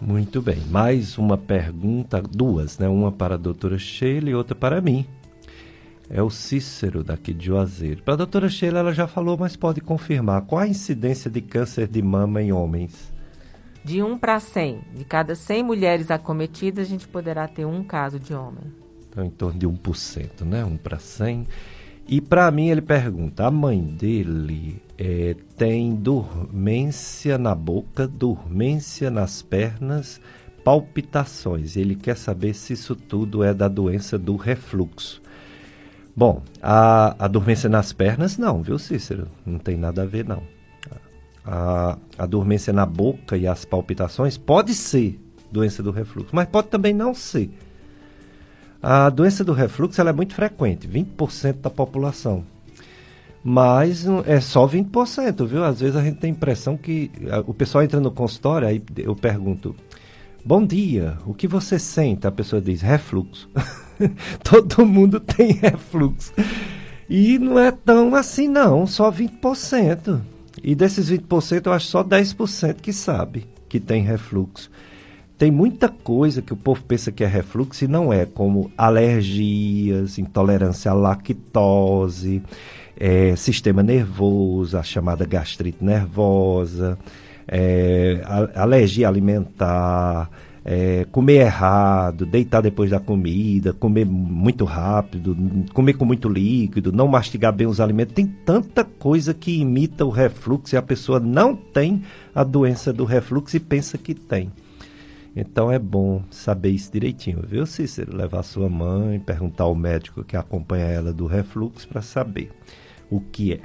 Muito bem. Mais uma pergunta, duas, né? Uma para a doutora Sheila e outra para mim é o Cícero, daqui de Juazeiro. Para a doutora Sheila, ela já falou, mas pode confirmar. Qual a incidência de câncer de mama em homens? De 1 para 100. De cada 100 mulheres acometidas, a gente poderá ter um caso de homem. Então, em torno de 1%, né? 1 para 100. E para mim, ele pergunta: a mãe dele é, tem dormência na boca, dormência nas pernas, palpitações. Ele quer saber se isso tudo é da doença do refluxo. Bom, a, a dormência nas pernas, não, viu, Cícero? Não tem nada a ver, não. A, a dormência na boca e as palpitações pode ser doença do refluxo, mas pode também não ser. A doença do refluxo ela é muito frequente, 20% da população. Mas é só 20%, viu? Às vezes a gente tem a impressão que o pessoal entra no consultório, aí eu pergunto: Bom dia, o que você sente? A pessoa diz: refluxo. Todo mundo tem refluxo. E não é tão assim, não, só 20%. E desses 20%, eu acho só 10% que sabe que tem refluxo. tem muita coisa que o povo pensa que é refluxo e não é, como alergias, intolerância à lactose, é, sistema nervoso, a chamada gastrite nervosa, é, alergia alimentar, é, comer errado, deitar depois da comida, comer muito rápido, comer com muito líquido, não mastigar bem os alimentos. Tem tanta coisa que imita o refluxo e a pessoa não tem a doença do refluxo e pensa que tem. Então é bom saber isso direitinho, viu, Cícero? Levar sua mãe, perguntar ao médico que acompanha ela do refluxo para saber o que é.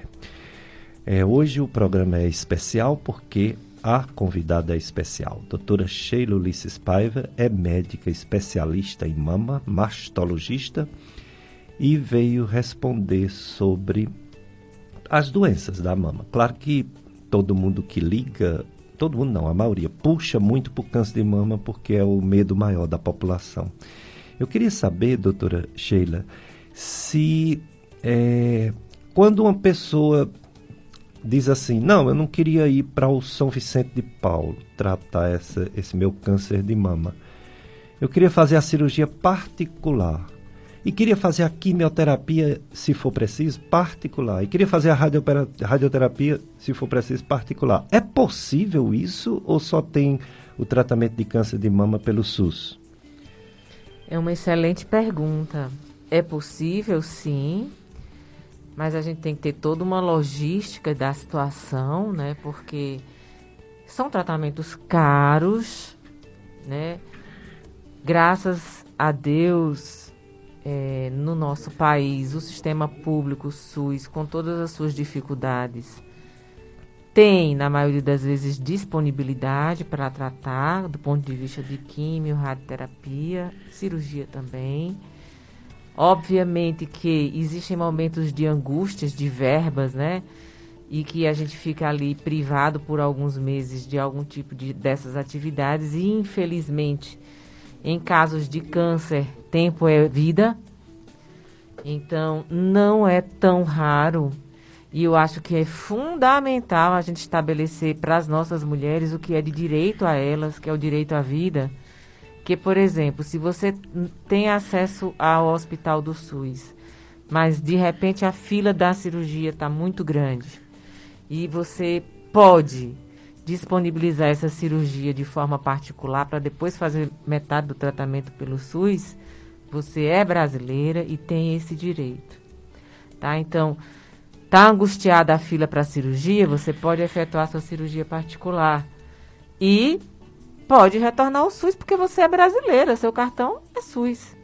é. Hoje o programa é especial porque a convidada especial. Doutora Sheila Ulisses Paiva é médica especialista em mama, mastologista e veio responder sobre as doenças da mama. Claro que todo mundo que liga, todo mundo não, a maioria, puxa muito para o câncer de mama porque é o medo maior da população. Eu queria saber, doutora Sheila, se é, quando uma pessoa diz assim: Não, eu não queria ir para o São Vicente de Paulo tratar essa, esse meu câncer de mama. Eu queria fazer a cirurgia particular. E queria fazer a quimioterapia, se for preciso, particular. E queria fazer a radioterapia, se for preciso, particular. É possível isso ou só tem o tratamento de câncer de mama pelo SUS? É uma excelente pergunta. É possível, sim, mas a gente tem que ter toda uma logística da situação, né? Porque são tratamentos caros, né? Graças a Deus, é, no nosso país, o sistema público, SUS, com todas as suas dificuldades, tem, na maioria das vezes, disponibilidade para tratar, do ponto de vista de químio, radioterapia, cirurgia também. Obviamente que existem momentos de angústias, de verbas, né? E que a gente fica ali privado por alguns meses de algum tipo de dessas atividades e infelizmente em casos de câncer, tempo é vida. Então, não é tão raro e eu acho que é fundamental a gente estabelecer para as nossas mulheres o que é de direito a elas, que é o direito à vida que, por exemplo, se você tem acesso ao hospital do SUS, mas de repente a fila da cirurgia está muito grande e você pode disponibilizar essa cirurgia de forma particular para depois fazer metade do tratamento pelo SUS, você é brasileira e tem esse direito. Tá? Então, tá angustiada a fila para a cirurgia, você pode efetuar sua cirurgia particular. E Pode retornar ao SUS porque você é brasileira, seu cartão é SUS.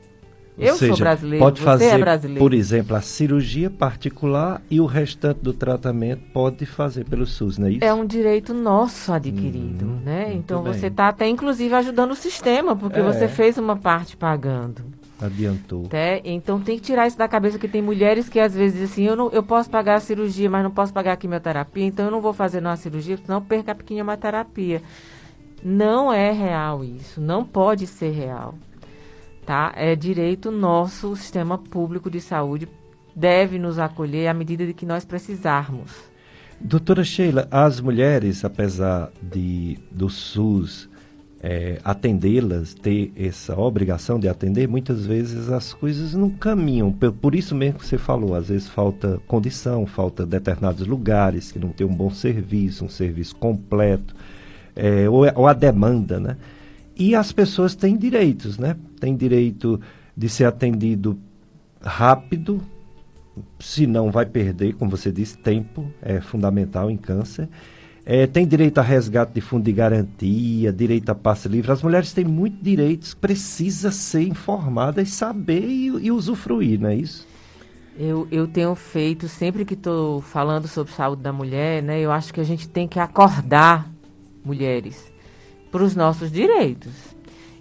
Eu seja, sou brasileiro, pode fazer, é brasileiro. Por exemplo, a cirurgia particular e o restante do tratamento pode fazer pelo SUS, não é isso? É um direito nosso adquirido, hum, né? Então bem. você está até inclusive ajudando o sistema, porque é. você fez uma parte pagando. Adiantou. Até, então tem que tirar isso da cabeça que tem mulheres que às vezes dizem assim, eu, não, eu posso pagar a cirurgia, mas não posso pagar a quimioterapia, então eu não vou fazer uma cirurgia, senão perca a quimioterapia. Não é real isso, não pode ser real. Tá? É direito nosso, o sistema público de saúde deve nos acolher à medida de que nós precisarmos. Doutora Sheila, as mulheres, apesar de do SUS é, atendê-las, ter essa obrigação de atender, muitas vezes as coisas não caminham. Por, por, isso mesmo que você falou, às vezes falta condição, falta determinados lugares que não tem um bom serviço, um serviço completo é, ou, ou a demanda, né? E as pessoas têm direitos, né? Tem direito de ser atendido rápido, se não vai perder, como você disse, tempo é fundamental em câncer. É, tem direito a resgate de fundo de garantia, direito a passe livre. As mulheres têm muitos direitos, precisa ser informada e saber e, e usufruir, não é isso? Eu, eu tenho feito, sempre que estou falando sobre saúde da mulher, né, eu acho que a gente tem que acordar mulheres, para os nossos direitos.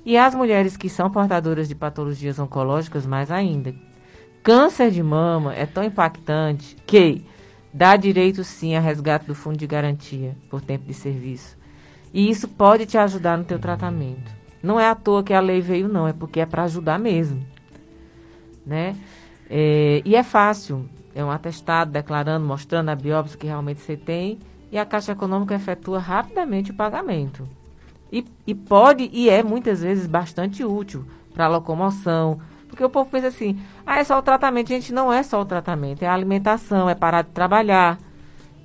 E as mulheres que são portadoras de patologias oncológicas, mais ainda. Câncer de mama é tão impactante que dá direito sim a resgate do fundo de garantia por tempo de serviço. E isso pode te ajudar no teu tratamento. Não é à toa que a lei veio, não, é porque é para ajudar mesmo. Né? É, e é fácil. É um atestado declarando, mostrando a biópsia que realmente você tem e a Caixa Econômica efetua rapidamente o pagamento. E, e pode e é muitas vezes bastante útil para a locomoção. Porque o povo pensa assim, ah, é só o tratamento. Gente, não é só o tratamento, é a alimentação, é parar de trabalhar.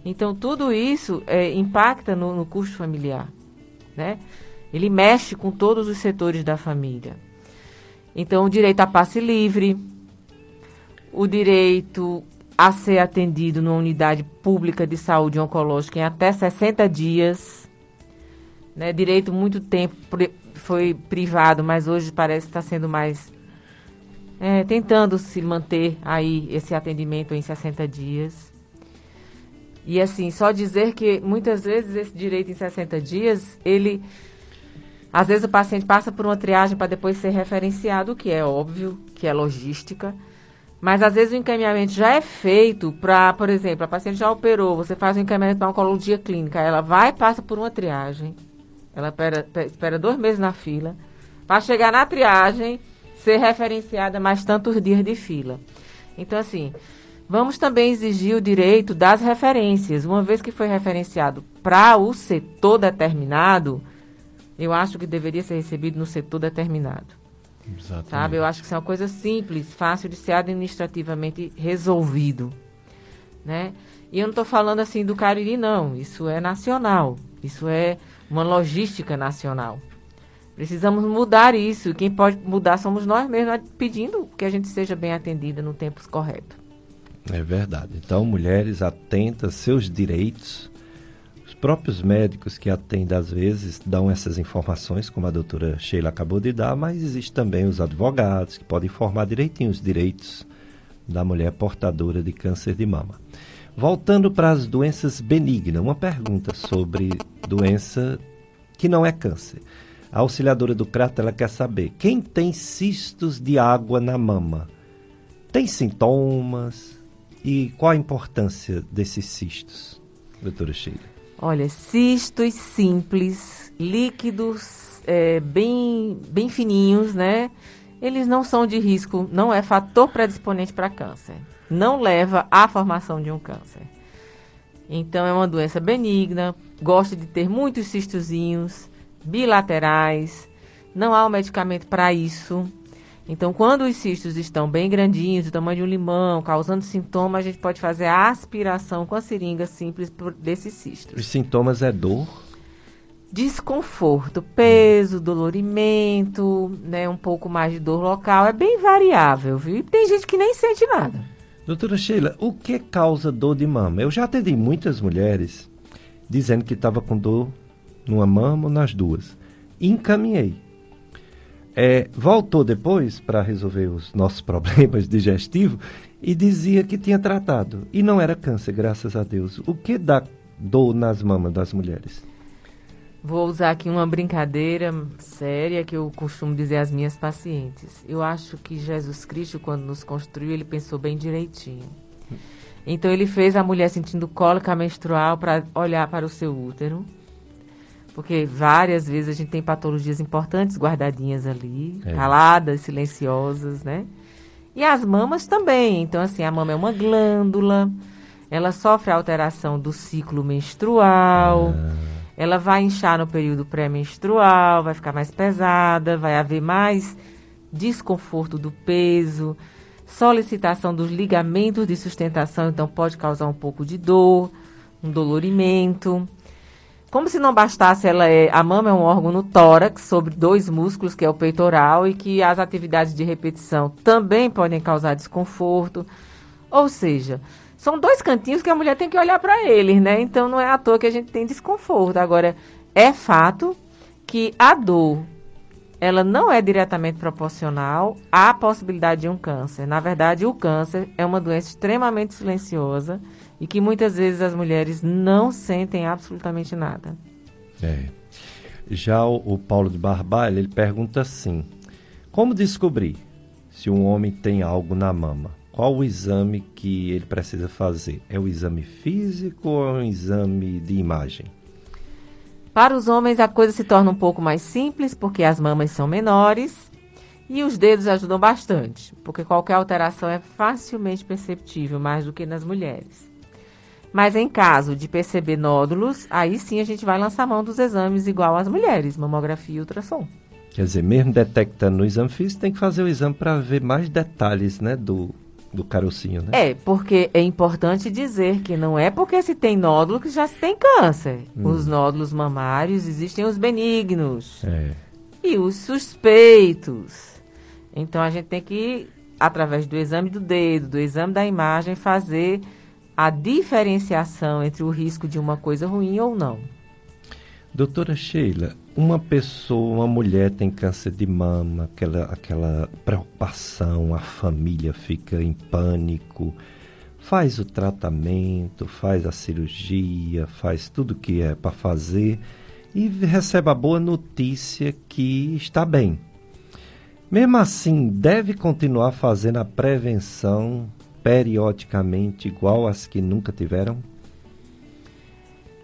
Então, tudo isso é, impacta no, no custo familiar, né? Ele mexe com todos os setores da família. Então, o direito a passe livre, o direito a ser atendido numa unidade pública de saúde oncológica em até 60 dias. Né? Direito muito tempo foi privado, mas hoje parece estar sendo mais é, tentando se manter aí esse atendimento em 60 dias. E assim, só dizer que muitas vezes esse direito em 60 dias, ele às vezes o paciente passa por uma triagem para depois ser referenciado, o que é óbvio, que é logística. Mas às vezes o encaminhamento já é feito para, por exemplo, a paciente já operou, você faz o encaminhamento para oncologia clínica, ela vai passa por uma triagem. Ela espera, espera dois meses na fila. Para chegar na triagem, ser referenciada mais tantos dias de fila. Então, assim, vamos também exigir o direito das referências. Uma vez que foi referenciado para o setor determinado, eu acho que deveria ser recebido no setor determinado. Exatamente. Sabe? Eu acho que isso é uma coisa simples, fácil de ser administrativamente resolvido. Né? E eu não estou falando assim do Cariri, não. Isso é nacional. Isso é uma logística nacional. Precisamos mudar isso. Quem pode mudar somos nós mesmos, pedindo que a gente seja bem atendida no tempo correto. É verdade. Então, mulheres atentas seus direitos, próprios médicos que atendem, às vezes, dão essas informações, como a doutora Sheila acabou de dar, mas existem também os advogados que podem informar direitinho os direitos da mulher portadora de câncer de mama. Voltando para as doenças benignas, uma pergunta sobre doença que não é câncer. A auxiliadora do Crato ela quer saber: quem tem cistos de água na mama tem sintomas e qual a importância desses cistos, doutora Sheila? Olha, cistos simples, líquidos, é, bem, bem fininhos, né? Eles não são de risco, não é fator predisponente para câncer. Não leva à formação de um câncer. Então, é uma doença benigna, gosta de ter muitos cistozinhos, bilaterais. Não há um medicamento para isso. Então, quando os cistos estão bem grandinhos, do tamanho de um limão, causando sintomas, a gente pode fazer a aspiração com a seringa simples desses cistos. Os sintomas é dor? Desconforto, peso, dolorimento, né, um pouco mais de dor local. É bem variável, viu? E tem gente que nem sente nada. Doutora Sheila, o que causa dor de mama? Eu já atendi muitas mulheres dizendo que estava com dor numa mama ou nas duas. Encaminhei é, voltou depois para resolver os nossos problemas digestivos e dizia que tinha tratado. E não era câncer, graças a Deus. O que dá dor nas mamas das mulheres? Vou usar aqui uma brincadeira séria que eu costumo dizer às minhas pacientes. Eu acho que Jesus Cristo, quando nos construiu, ele pensou bem direitinho. Então, ele fez a mulher sentindo cólica menstrual para olhar para o seu útero porque várias vezes a gente tem patologias importantes guardadinhas ali, é. caladas, silenciosas, né? E as mamas também. Então, assim, a mama é uma glândula, ela sofre alteração do ciclo menstrual, ah. ela vai inchar no período pré-menstrual, vai ficar mais pesada, vai haver mais desconforto do peso, solicitação dos ligamentos de sustentação, então pode causar um pouco de dor, um dolorimento. Como se não bastasse, ela é, a mama é um órgão no tórax sobre dois músculos, que é o peitoral, e que as atividades de repetição também podem causar desconforto. Ou seja, são dois cantinhos que a mulher tem que olhar para eles, né? Então não é à toa que a gente tem desconforto. Agora, é fato que a dor ela não é diretamente proporcional à possibilidade de um câncer. Na verdade, o câncer é uma doença extremamente silenciosa e que muitas vezes as mulheres não sentem absolutamente nada. É. Já o, o Paulo de Barbalho, ele pergunta assim: Como descobrir se um homem tem algo na mama? Qual o exame que ele precisa fazer? É o exame físico ou é um exame de imagem? Para os homens a coisa se torna um pouco mais simples porque as mamas são menores e os dedos ajudam bastante, porque qualquer alteração é facilmente perceptível mais do que nas mulheres. Mas em caso de perceber nódulos, aí sim a gente vai lançar mão dos exames igual às mulheres, mamografia e ultrassom. Quer dizer, mesmo detectando no exame físico, tem que fazer o exame para ver mais detalhes, né, do, do carocinho, né? É, porque é importante dizer que não é porque se tem nódulo que já se tem câncer. Hum. Os nódulos mamários existem os benignos é. e os suspeitos. Então a gente tem que, através do exame do dedo, do exame da imagem, fazer a diferenciação entre o risco de uma coisa ruim ou não. Doutora Sheila, uma pessoa, uma mulher tem câncer de mama, aquela, aquela preocupação, a família fica em pânico, faz o tratamento, faz a cirurgia, faz tudo que é para fazer e recebe a boa notícia que está bem. Mesmo assim, deve continuar fazendo a prevenção periodicamente, igual as que nunca tiveram?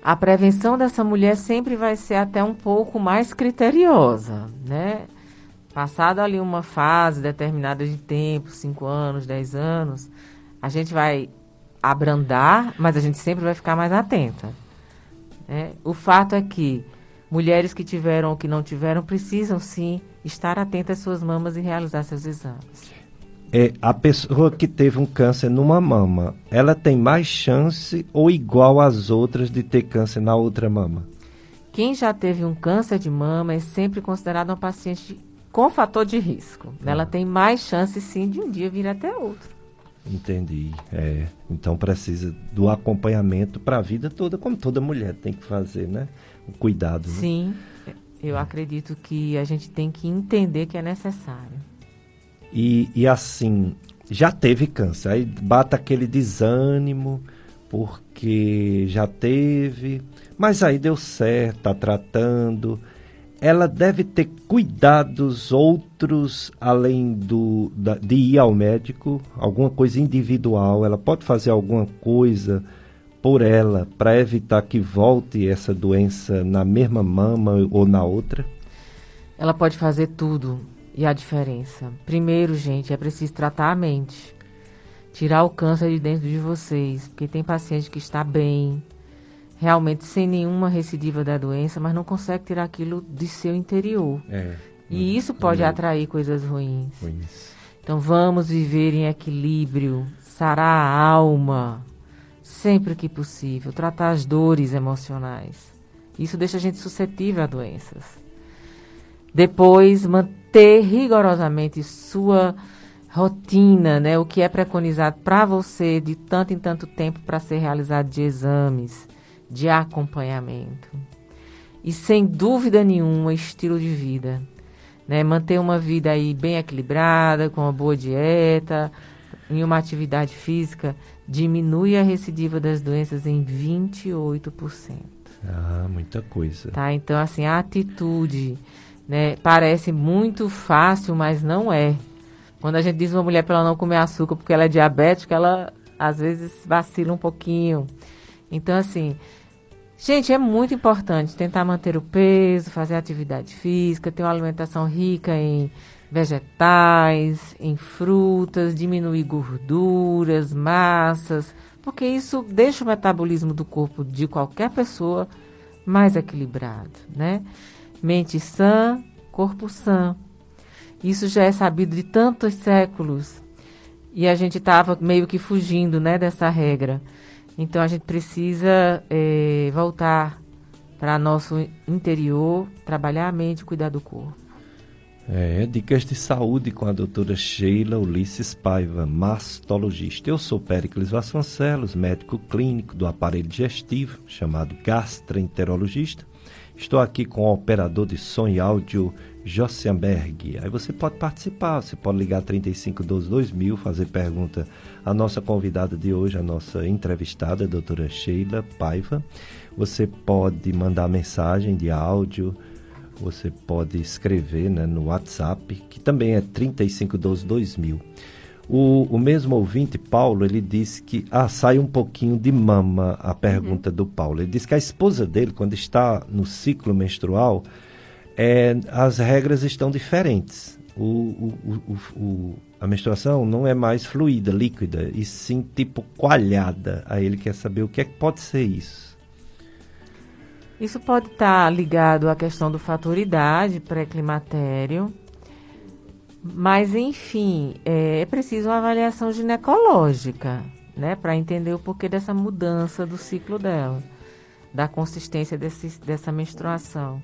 a prevenção dessa mulher sempre vai ser até um pouco mais criteriosa, né? Passado ali uma fase determinada de tempo, 5 anos, 10 anos, a gente vai abrandar, mas a gente sempre vai ficar mais atenta. Né? O fato é que mulheres que tiveram ou que não tiveram precisam sim estar atentas às suas mamas e realizar seus exames é, a pessoa que teve um câncer numa mama, ela tem mais chance ou igual às outras de ter câncer na outra mama? Quem já teve um câncer de mama é sempre considerado uma paciente com fator de risco. Ela tem mais chance, sim, de um dia vir até outro. Entendi. É, então precisa do acompanhamento para a vida toda, como toda mulher tem que fazer, né? O cuidado. Né? Sim, eu acredito que a gente tem que entender que é necessário. E, e assim, já teve câncer. Aí bata aquele desânimo, porque já teve, mas aí deu certo, está tratando. Ela deve ter cuidados outros além do da, de ir ao médico, alguma coisa individual. Ela pode fazer alguma coisa por ela para evitar que volte essa doença na mesma mama ou na outra? Ela pode fazer tudo. E a diferença? Primeiro, gente, é preciso tratar a mente. Tirar o câncer de dentro de vocês. Porque tem paciente que está bem, realmente sem nenhuma recidiva da doença, mas não consegue tirar aquilo de seu interior. É, e isso pode atrair coisas ruins. ruins. Então vamos viver em equilíbrio, sarar a alma, sempre que possível, tratar as dores emocionais. Isso deixa a gente suscetível a doenças. Depois, manter ter rigorosamente sua rotina, né, o que é preconizado para você de tanto em tanto tempo para ser realizado de exames, de acompanhamento. E sem dúvida nenhuma, estilo de vida. Né, manter uma vida aí bem equilibrada, com uma boa dieta, em uma atividade física, diminui a recidiva das doenças em 28%. Ah, muita coisa. Tá, então assim, a atitude né? Parece muito fácil, mas não é. Quando a gente diz uma mulher para ela não comer açúcar porque ela é diabética, ela às vezes vacila um pouquinho. Então, assim, gente, é muito importante tentar manter o peso, fazer atividade física, ter uma alimentação rica em vegetais, em frutas, diminuir gorduras, massas, porque isso deixa o metabolismo do corpo de qualquer pessoa mais equilibrado, né? Mente sã, corpo sã. Isso já é sabido de tantos séculos. E a gente estava meio que fugindo né, dessa regra. Então a gente precisa é, voltar para nosso interior, trabalhar a mente, cuidar do corpo. É, dicas de saúde com a doutora Sheila Ulisses Paiva, mastologista. Eu sou Péricles Vasconcelos, médico clínico do aparelho digestivo, chamado gastroenterologista. Estou aqui com o operador de som e áudio Jossianberg. Aí você pode participar, você pode ligar 3512 2000, fazer pergunta à nossa convidada de hoje, a nossa entrevistada, a doutora Sheila Paiva. Você pode mandar mensagem de áudio, você pode escrever né, no WhatsApp, que também é 3512 2000. O, o mesmo ouvinte, Paulo, ele disse que ah, sai um pouquinho de mama a pergunta uhum. do Paulo. Ele disse que a esposa dele, quando está no ciclo menstrual, é, as regras estão diferentes. O, o, o, a menstruação não é mais fluida, líquida, e sim tipo coalhada. Aí ele quer saber o que é que pode ser isso. Isso pode estar tá ligado à questão do fator idade, pré-climatério. Mas, enfim, é, é preciso uma avaliação ginecológica, né? Para entender o porquê dessa mudança do ciclo dela, da consistência desse, dessa menstruação.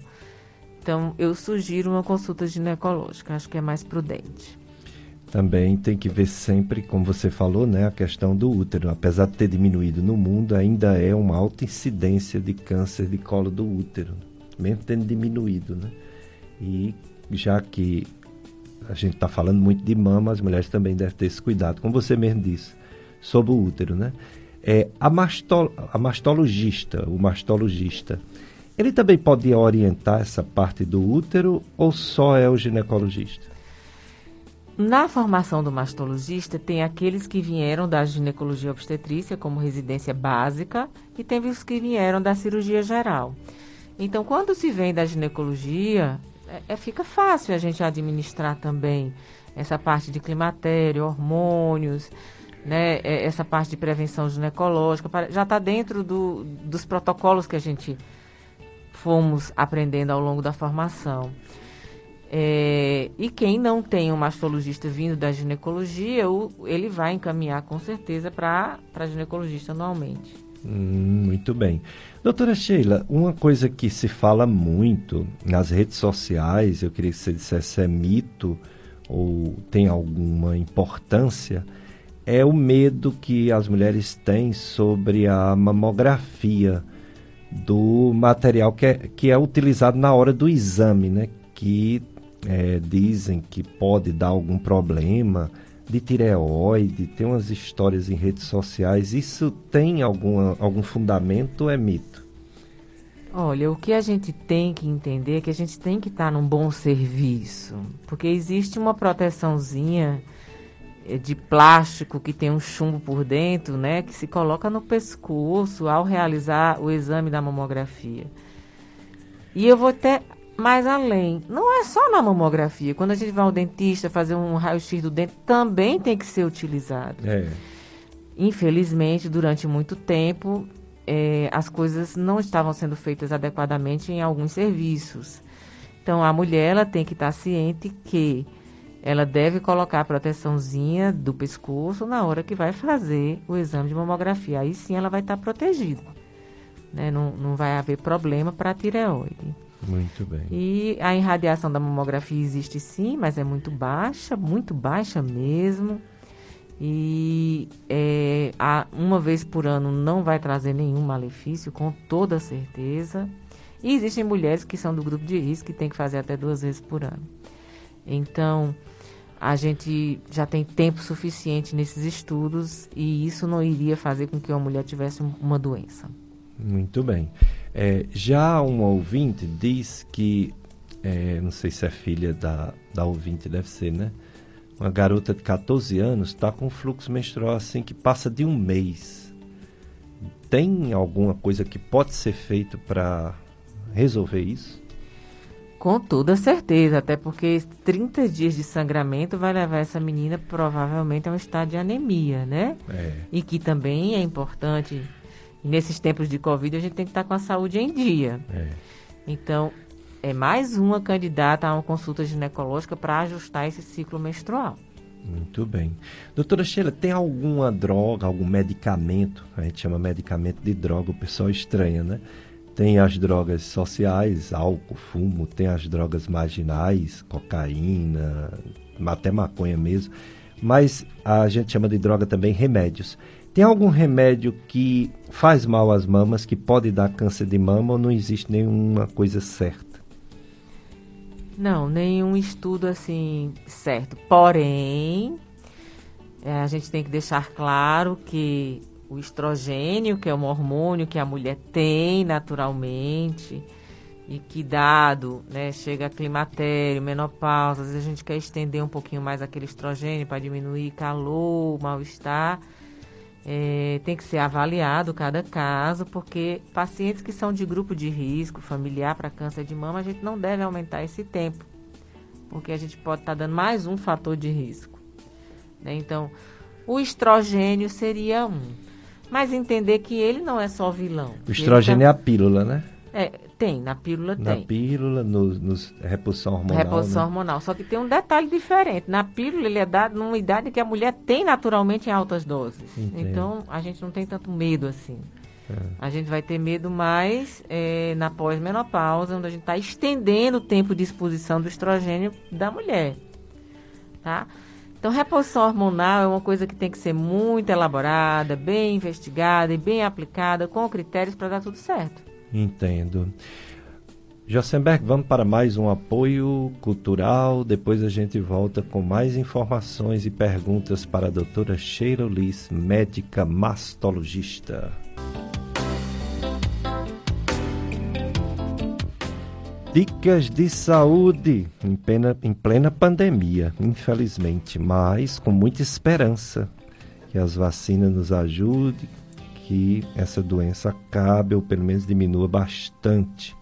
Então, eu sugiro uma consulta ginecológica, acho que é mais prudente. Também tem que ver sempre, como você falou, né, a questão do útero. Apesar de ter diminuído no mundo, ainda é uma alta incidência de câncer de colo do útero, mesmo tendo diminuído, né? E já que a gente está falando muito de mama, as mulheres também devem ter esse cuidado, como você mesmo disse, sobre o útero, né? É, a, mastol a mastologista, o mastologista, ele também pode orientar essa parte do útero ou só é o ginecologista? Na formação do mastologista, tem aqueles que vieram da ginecologia obstetrícia como residência básica e tem os que vieram da cirurgia geral. Então, quando se vem da ginecologia, é, é, fica fácil a gente administrar também essa parte de climatério, hormônios, né, é, essa parte de prevenção ginecológica, já está dentro do, dos protocolos que a gente fomos aprendendo ao longo da formação. É, e quem não tem um mastologista vindo da ginecologia, ele vai encaminhar com certeza para ginecologista anualmente. Hum, muito bem. Doutora Sheila, uma coisa que se fala muito nas redes sociais, eu queria que você dissesse se é mito ou tem alguma importância, é o medo que as mulheres têm sobre a mamografia do material que é, que é utilizado na hora do exame, né? Que é, dizem que pode dar algum problema de tireoide, tem umas histórias em redes sociais. Isso tem alguma, algum fundamento ou é mito? Olha, o que a gente tem que entender é que a gente tem que estar num bom serviço, porque existe uma proteçãozinha é, de plástico que tem um chumbo por dentro, né, que se coloca no pescoço ao realizar o exame da mamografia. E eu vou até mais além. Não é só na mamografia. Quando a gente vai ao dentista fazer um raio-x do dente, também tem que ser utilizado. É. Infelizmente, durante muito tempo, é, as coisas não estavam sendo feitas adequadamente em alguns serviços. Então, a mulher ela tem que estar ciente que ela deve colocar a proteçãozinha do pescoço na hora que vai fazer o exame de mamografia. Aí sim ela vai estar protegida. Né? Não, não vai haver problema para a tireoide. Muito bem. E a irradiação da mamografia existe sim, mas é muito baixa, muito baixa mesmo. E é, a, uma vez por ano não vai trazer nenhum malefício, com toda certeza. E existem mulheres que são do grupo de risco que tem que fazer até duas vezes por ano. Então, a gente já tem tempo suficiente nesses estudos e isso não iria fazer com que uma mulher tivesse uma doença. Muito bem. É, já um ouvinte diz que, é, não sei se é filha da, da ouvinte, deve ser, né? Uma garota de 14 anos está com fluxo menstrual assim que passa de um mês. Tem alguma coisa que pode ser feito para resolver isso? Com toda certeza, até porque 30 dias de sangramento vai levar essa menina provavelmente a um estado de anemia, né? É. E que também é importante. Nesses tempos de Covid, a gente tem que estar com a saúde em dia. É. Então, é mais uma candidata a uma consulta ginecológica para ajustar esse ciclo menstrual. Muito bem. Doutora Sheila, tem alguma droga, algum medicamento, a gente chama medicamento de droga, o pessoal estranha, né? Tem as drogas sociais, álcool, fumo, tem as drogas marginais, cocaína, até maconha mesmo. Mas a gente chama de droga também remédios. Tem algum remédio que faz mal às mamas, que pode dar câncer de mama ou não existe nenhuma coisa certa? Não, nenhum estudo assim certo. Porém, é, a gente tem que deixar claro que o estrogênio, que é um hormônio que a mulher tem naturalmente e que dado, né, chega a climatério, menopausa, às vezes a gente quer estender um pouquinho mais aquele estrogênio para diminuir calor, mal-estar, é, tem que ser avaliado cada caso, porque pacientes que são de grupo de risco familiar para câncer de mama, a gente não deve aumentar esse tempo, porque a gente pode estar tá dando mais um fator de risco. Né? Então, o estrogênio seria um. Mas entender que ele não é só vilão. O estrogênio tá... é a pílula, né? É, tem, na pílula na tem. Na pílula, nos no reposição hormonal. Reposição né? hormonal. Só que tem um detalhe diferente. Na pílula, ele é dado numa idade que a mulher tem naturalmente em altas doses. Entendo. Então, a gente não tem tanto medo assim. É. A gente vai ter medo mais é, na pós-menopausa, onde a gente está estendendo o tempo de exposição do estrogênio da mulher. Tá? Então, reposição hormonal é uma coisa que tem que ser muito elaborada, bem investigada e bem aplicada, com critérios para dar tudo certo. Entendo. Josenberg, vamos para mais um apoio cultural. Depois a gente volta com mais informações e perguntas para a doutora Sheila Liz, médica mastologista. Dicas de saúde em plena, em plena pandemia, infelizmente, mas com muita esperança que as vacinas nos ajudem, que essa doença acabe ou pelo menos diminua bastante.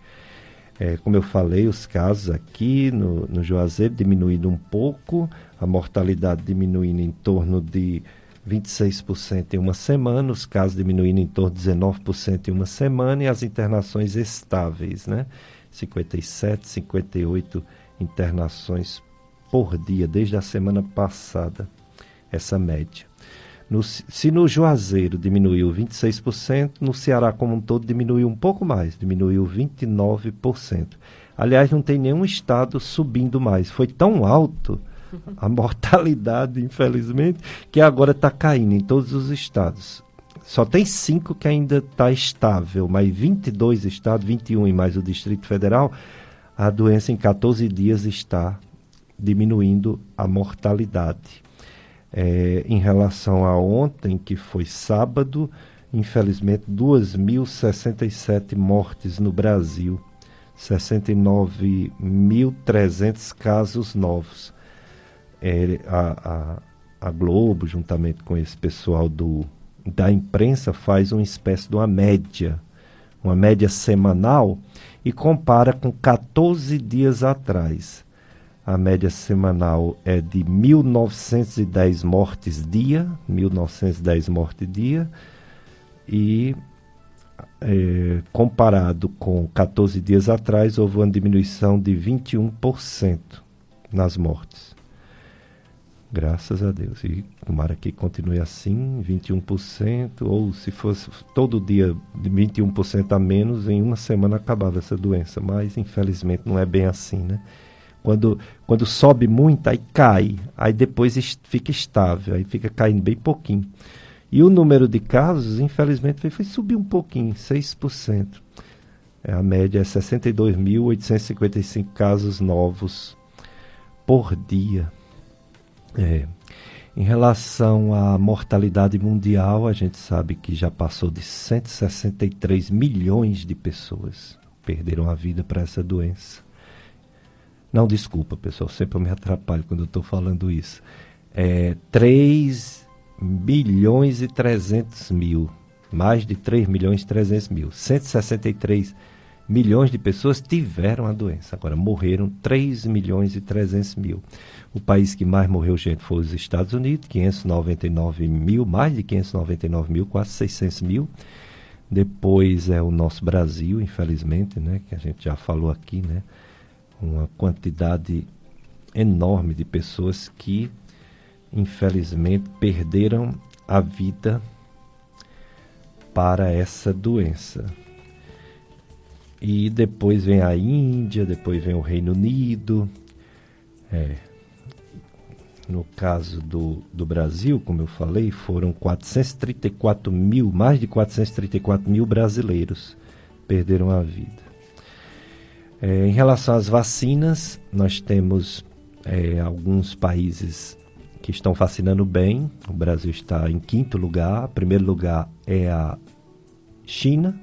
É, como eu falei, os casos aqui no, no Juazeiro diminuindo um pouco, a mortalidade diminuindo em torno de 26% em uma semana, os casos diminuindo em torno de 19% em uma semana e as internações estáveis, né? 57, 58 internações por dia, desde a semana passada, essa média. No, se no Juazeiro diminuiu 26%, no Ceará como um todo diminuiu um pouco mais, diminuiu 29%. Aliás, não tem nenhum estado subindo mais. Foi tão alto a mortalidade, infelizmente, que agora está caindo em todos os estados. Só tem cinco que ainda está estável, mas 22 estados, 21 e mais o Distrito Federal, a doença em 14 dias está diminuindo a mortalidade. É, em relação a ontem, que foi sábado, infelizmente 2.067 mortes no Brasil, 69.300 casos novos. É, a, a, a Globo, juntamente com esse pessoal do da imprensa faz uma espécie de uma média, uma média semanal, e compara com 14 dias atrás. A média semanal é de 1.910 mortes dia, 1.910 mortes dia, e é, comparado com 14 dias atrás, houve uma diminuição de 21% nas mortes. Graças a Deus. E tomara que continue assim, 21%, ou se fosse todo dia 21% a menos, em uma semana acabava essa doença. Mas infelizmente não é bem assim, né? Quando, quando sobe muito, aí cai, aí depois fica estável, aí fica caindo bem pouquinho. E o número de casos, infelizmente, foi, foi subir um pouquinho, 6%. É, a média é 62.855 casos novos por dia. É. Em relação à mortalidade mundial, a gente sabe que já passou de 163 milhões de pessoas perderam a vida para essa doença. Não, desculpa, pessoal, sempre eu me atrapalho quando eu estou falando isso. É, 3 milhões e 300 mil, mais de 3 milhões e 300 mil. 163 milhões de pessoas tiveram a doença. Agora, morreram 3 milhões e 300 mil. O país que mais morreu gente foi os Estados Unidos, 599 mil, mais de 599 mil, quase 600 mil. Depois é o nosso Brasil, infelizmente, né, que a gente já falou aqui, né, uma quantidade enorme de pessoas que, infelizmente, perderam a vida para essa doença. E depois vem a Índia, depois vem o Reino Unido. É, no caso do, do Brasil, como eu falei, foram 434 mil, mais de 434 mil brasileiros perderam a vida. É, em relação às vacinas, nós temos é, alguns países que estão vacinando bem. O Brasil está em quinto lugar. Primeiro lugar é a China,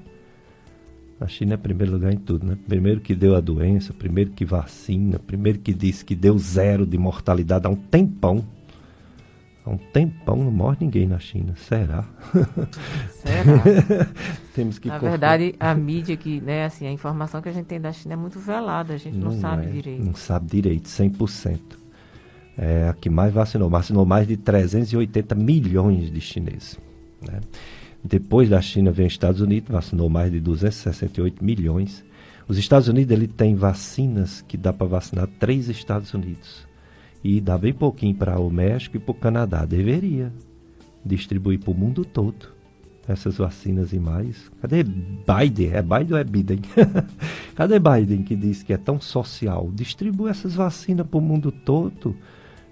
a China é primeiro lugar em tudo, né? Primeiro que deu a doença, primeiro que vacina, primeiro que disse que deu zero de mortalidade há um tempão. Há um tempão não morre ninguém na China. Será? Será? Temos que Na verdade, a mídia que, né, assim, a informação que a gente tem da China é muito velada, a gente não, não sabe é, direito. Não sabe direito, 100%. É a que mais vacinou. Vacinou mais de 380 milhões de chineses. Né? Depois da China vem os Estados Unidos, vacinou mais de 268 milhões. Os Estados Unidos ele tem vacinas que dá para vacinar três Estados Unidos. E dá bem pouquinho para o México e para o Canadá. Deveria distribuir para o mundo todo essas vacinas e mais. Cadê Biden? É Biden ou é Biden? Cadê Biden que diz que é tão social? Distribui essas vacinas para o mundo todo,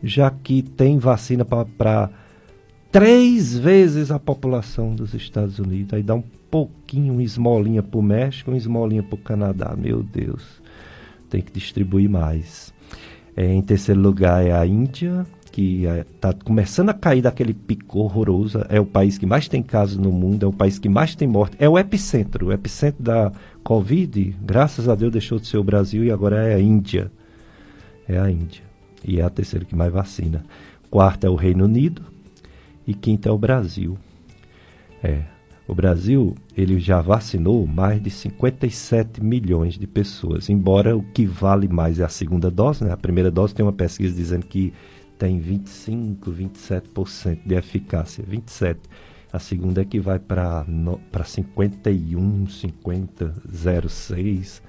já que tem vacina para três vezes a população dos Estados Unidos. Aí dá um pouquinho, uma esmolinha para o México, uma esmolinha para o Canadá. Meu Deus, tem que distribuir mais. É, em terceiro lugar é a Índia, que está é, começando a cair daquele pico horroroso. É o país que mais tem casos no mundo, é o país que mais tem morte. É o epicentro, o epicentro da Covid, graças a Deus, deixou de ser o Brasil e agora é a Índia. É a Índia. E é a terceira que mais vacina. Quarta é o Reino Unido, e quinta é o Brasil. É, o Brasil ele já vacinou mais de 57 milhões de pessoas, embora o que vale mais é a segunda dose, né? A primeira dose tem uma pesquisa dizendo que tem 25, 27% de eficácia, 27. A segunda é que vai para 51, 50, 06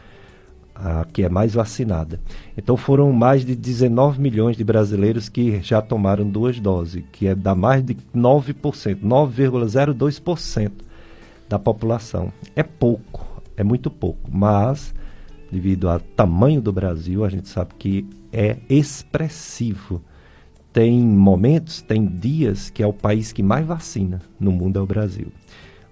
a que é mais vacinada. Então foram mais de 19 milhões de brasileiros que já tomaram duas doses, que é da mais de 9%, 9,02% da população. É pouco, é muito pouco, mas devido ao tamanho do Brasil, a gente sabe que é expressivo. Tem momentos, tem dias que é o país que mais vacina no mundo é o Brasil.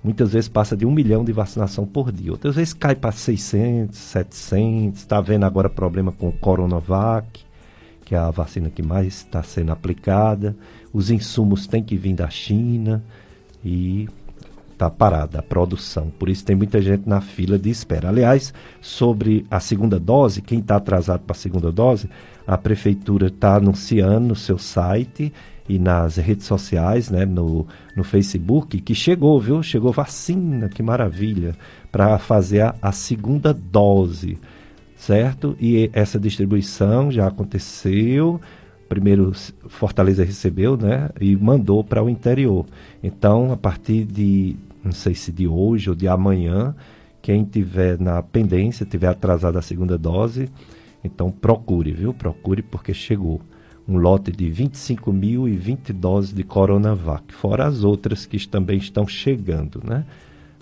Muitas vezes passa de um milhão de vacinação por dia. Outras vezes cai para 600, 700. Está vendo agora problema com o Coronavac, que é a vacina que mais está sendo aplicada. Os insumos têm que vir da China e está parada a produção. Por isso tem muita gente na fila de espera. Aliás, sobre a segunda dose, quem está atrasado para a segunda dose, a prefeitura está anunciando no seu site e nas redes sociais, né, no, no Facebook, que chegou, viu? Chegou vacina, que maravilha, para fazer a, a, segunda dose, certo? E essa distribuição já aconteceu. Primeiro Fortaleza recebeu, né, e mandou para o interior. Então, a partir de, não sei se de hoje ou de amanhã, quem tiver na pendência, tiver atrasado a segunda dose, então procure, viu? Procure porque chegou um lote de 25.020 doses de Coronavac, fora as outras que também estão chegando, né?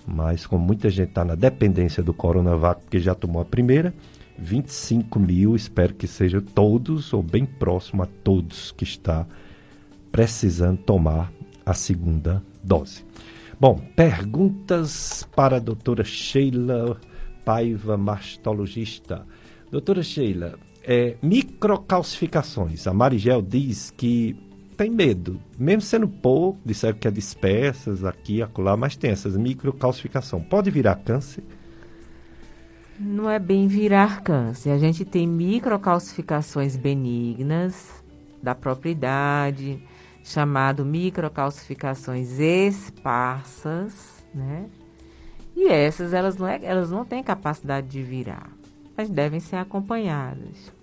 Mas como muita gente está na dependência do Coronavac, porque já tomou a primeira, 25 mil, espero que seja todos ou bem próximo a todos que está precisando tomar a segunda dose. Bom, perguntas para a doutora Sheila Paiva, mastologista. Doutora Sheila, é, microcalcificações. A Marigel diz que tem medo, mesmo sendo pouco, disseram que é dispersas aqui acolá, mas tem essas microcalcificação. Pode virar câncer? Não é bem virar câncer. A gente tem microcalcificações benignas da propriedade, chamado microcalcificações esparsas, né? E essas elas não, é, elas não têm capacidade de virar mas devem ser acompanhadas.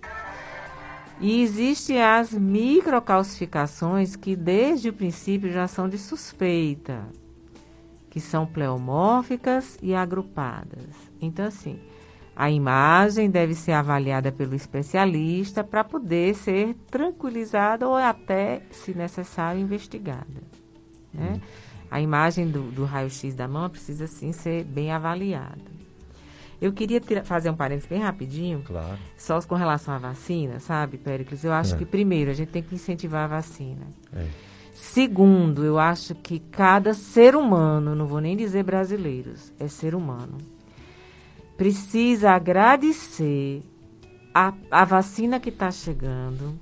E existem as microcalcificações que desde o princípio já são de suspeita, que são pleomórficas e agrupadas. Então, assim, a imagem deve ser avaliada pelo especialista para poder ser tranquilizada ou até, se necessário, investigada. Né? Hum. A imagem do, do raio-x da mão precisa, sim, ser bem avaliada. Eu queria fazer um parênteses bem rapidinho. Claro. Só com relação à vacina, sabe, Péricles? Eu acho é. que, primeiro, a gente tem que incentivar a vacina. É. Segundo, eu acho que cada ser humano, não vou nem dizer brasileiros, é ser humano, precisa agradecer a, a vacina que está chegando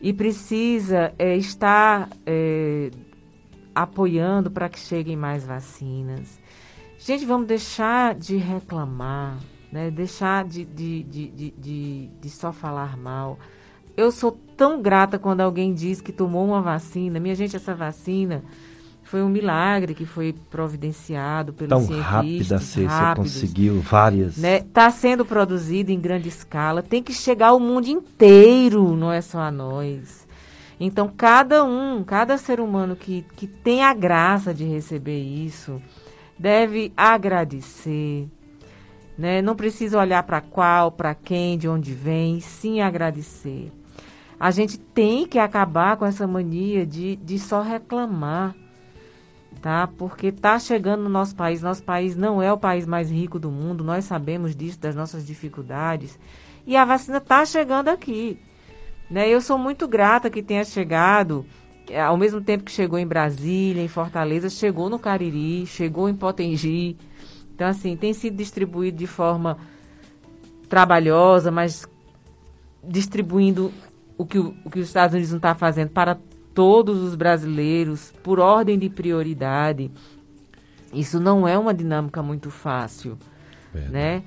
e precisa é, estar é, apoiando para que cheguem mais vacinas Gente, vamos deixar de reclamar, né? deixar de, de, de, de, de, só falar mal. eu sou tão grata quando alguém diz que tomou uma vacina. Minha gente, essa vacina foi um milagre que foi providenciado pelos Tão rápida, você conseguiu várias. Né? Tá sendo produzido em grande escala, tem que chegar ao mundo inteiro, não é só a nós. Então, cada um, cada ser humano que, que tem a graça de receber isso, deve agradecer. Né? Não precisa olhar para qual, para quem, de onde vem, sim agradecer. A gente tem que acabar com essa mania de, de só reclamar tá? Porque tá chegando no nosso país. Nosso país não é o país mais rico do mundo. Nós sabemos disso, das nossas dificuldades. E a vacina tá chegando aqui, né? Eu sou muito grata que tenha chegado, é, ao mesmo tempo que chegou em Brasília, em Fortaleza, chegou no Cariri, chegou em Potengi. Então, assim, tem sido distribuído de forma trabalhosa, mas distribuindo o que, o, o que os Estados Unidos não está fazendo para todos os brasileiros por ordem de prioridade. Isso não é uma dinâmica muito fácil, Verdade. né?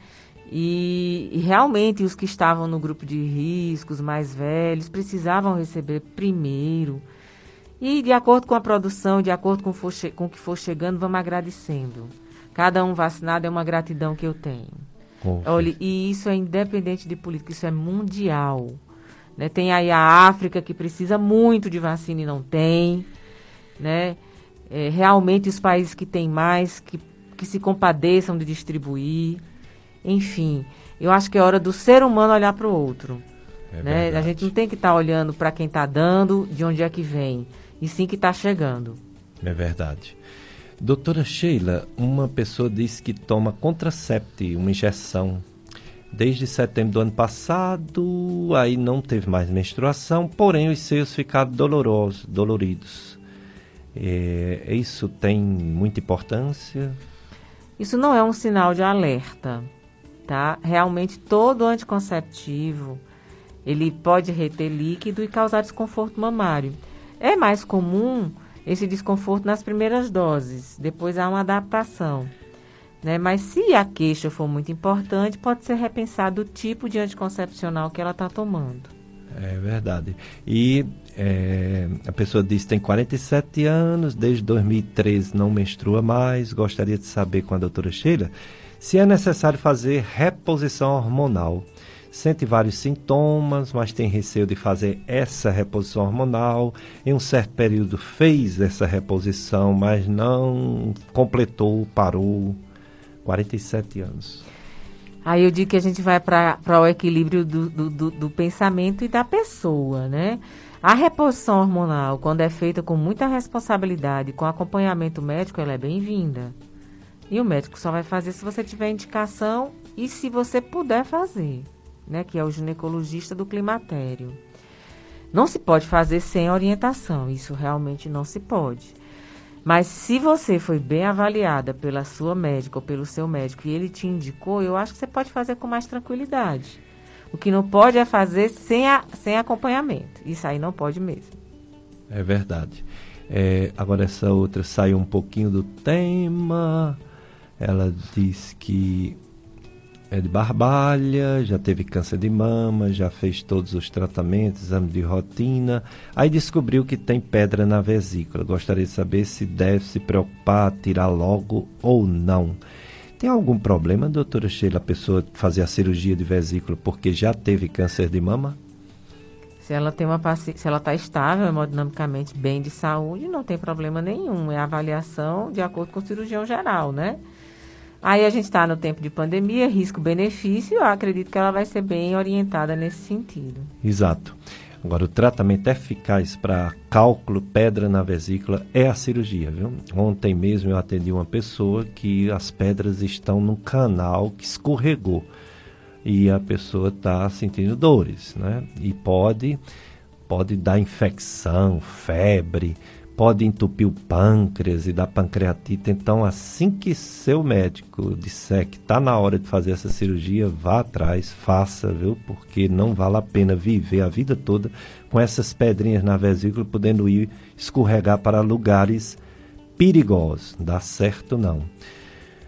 E, e, realmente os que estavam no grupo de riscos, mais velhos, precisavam receber primeiro. E de acordo com a produção, de acordo com, for com o que for chegando, vamos agradecendo. Cada um vacinado é uma gratidão que eu tenho. Olha, e isso é independente de política, isso é mundial. Né? Tem aí a África que precisa muito de vacina e não tem. Né? É, realmente os países que têm mais, que, que se compadeçam de distribuir. Enfim, eu acho que é hora do ser humano olhar para o outro. É né? A gente não tem que estar tá olhando para quem está dando, de onde é que vem, e sim que está chegando. É verdade. Doutora Sheila, uma pessoa disse que toma Contracept, uma injeção desde setembro do ano passado, aí não teve mais menstruação, porém os seios ficaram dolorosos, doloridos. É, isso tem muita importância? Isso não é um sinal de alerta, tá? Realmente todo anticonceptivo ele pode reter líquido e causar desconforto mamário. É mais comum esse desconforto nas primeiras doses, depois há uma adaptação. Né? Mas se a queixa for muito importante, pode ser repensado o tipo de anticoncepcional que ela está tomando. É verdade. E é, a pessoa diz tem 47 anos, desde 2013 não menstrua mais. Gostaria de saber com a doutora Sheila se é necessário fazer reposição hormonal. Sente vários sintomas, mas tem receio de fazer essa reposição hormonal. Em um certo período fez essa reposição, mas não completou, parou. 47 anos. Aí eu digo que a gente vai para o equilíbrio do, do, do, pensamento e da pessoa, né? A reposição hormonal, quando é feita com muita responsabilidade, com acompanhamento médico, ela é bem-vinda. E o médico só vai fazer se você tiver indicação e se você puder fazer, né? Que é o ginecologista do climatério. Não se pode fazer sem orientação, isso realmente não se pode. Mas se você foi bem avaliada pela sua médica ou pelo seu médico e ele te indicou, eu acho que você pode fazer com mais tranquilidade. O que não pode é fazer sem, a, sem acompanhamento. Isso aí não pode mesmo. É verdade. É, agora essa outra saiu um pouquinho do tema. Ela diz que é de barbalha, já teve câncer de mama, já fez todos os tratamentos, exame de rotina. Aí descobriu que tem pedra na vesícula. Gostaria de saber se deve se preocupar, tirar logo ou não. Tem algum problema, doutora Sheila, a pessoa fazer a cirurgia de vesícula porque já teve câncer de mama? Se ela tem uma se ela está estável hemodinamicamente bem de saúde, não tem problema nenhum. É avaliação de acordo com o cirurgião geral, né? Aí a gente está no tempo de pandemia, risco-benefício, eu acredito que ela vai ser bem orientada nesse sentido. Exato. Agora, o tratamento eficaz para cálculo, pedra na vesícula, é a cirurgia, viu? Ontem mesmo eu atendi uma pessoa que as pedras estão no canal que escorregou e a pessoa está sentindo dores, né? E pode, pode dar infecção, febre, pode entupir o pâncreas e dar pancreatite. Então, assim que seu médico disser que está na hora de fazer essa cirurgia, vá atrás, faça, viu? Porque não vale a pena viver a vida toda com essas pedrinhas na vesícula, podendo ir escorregar para lugares perigosos. Dá certo não.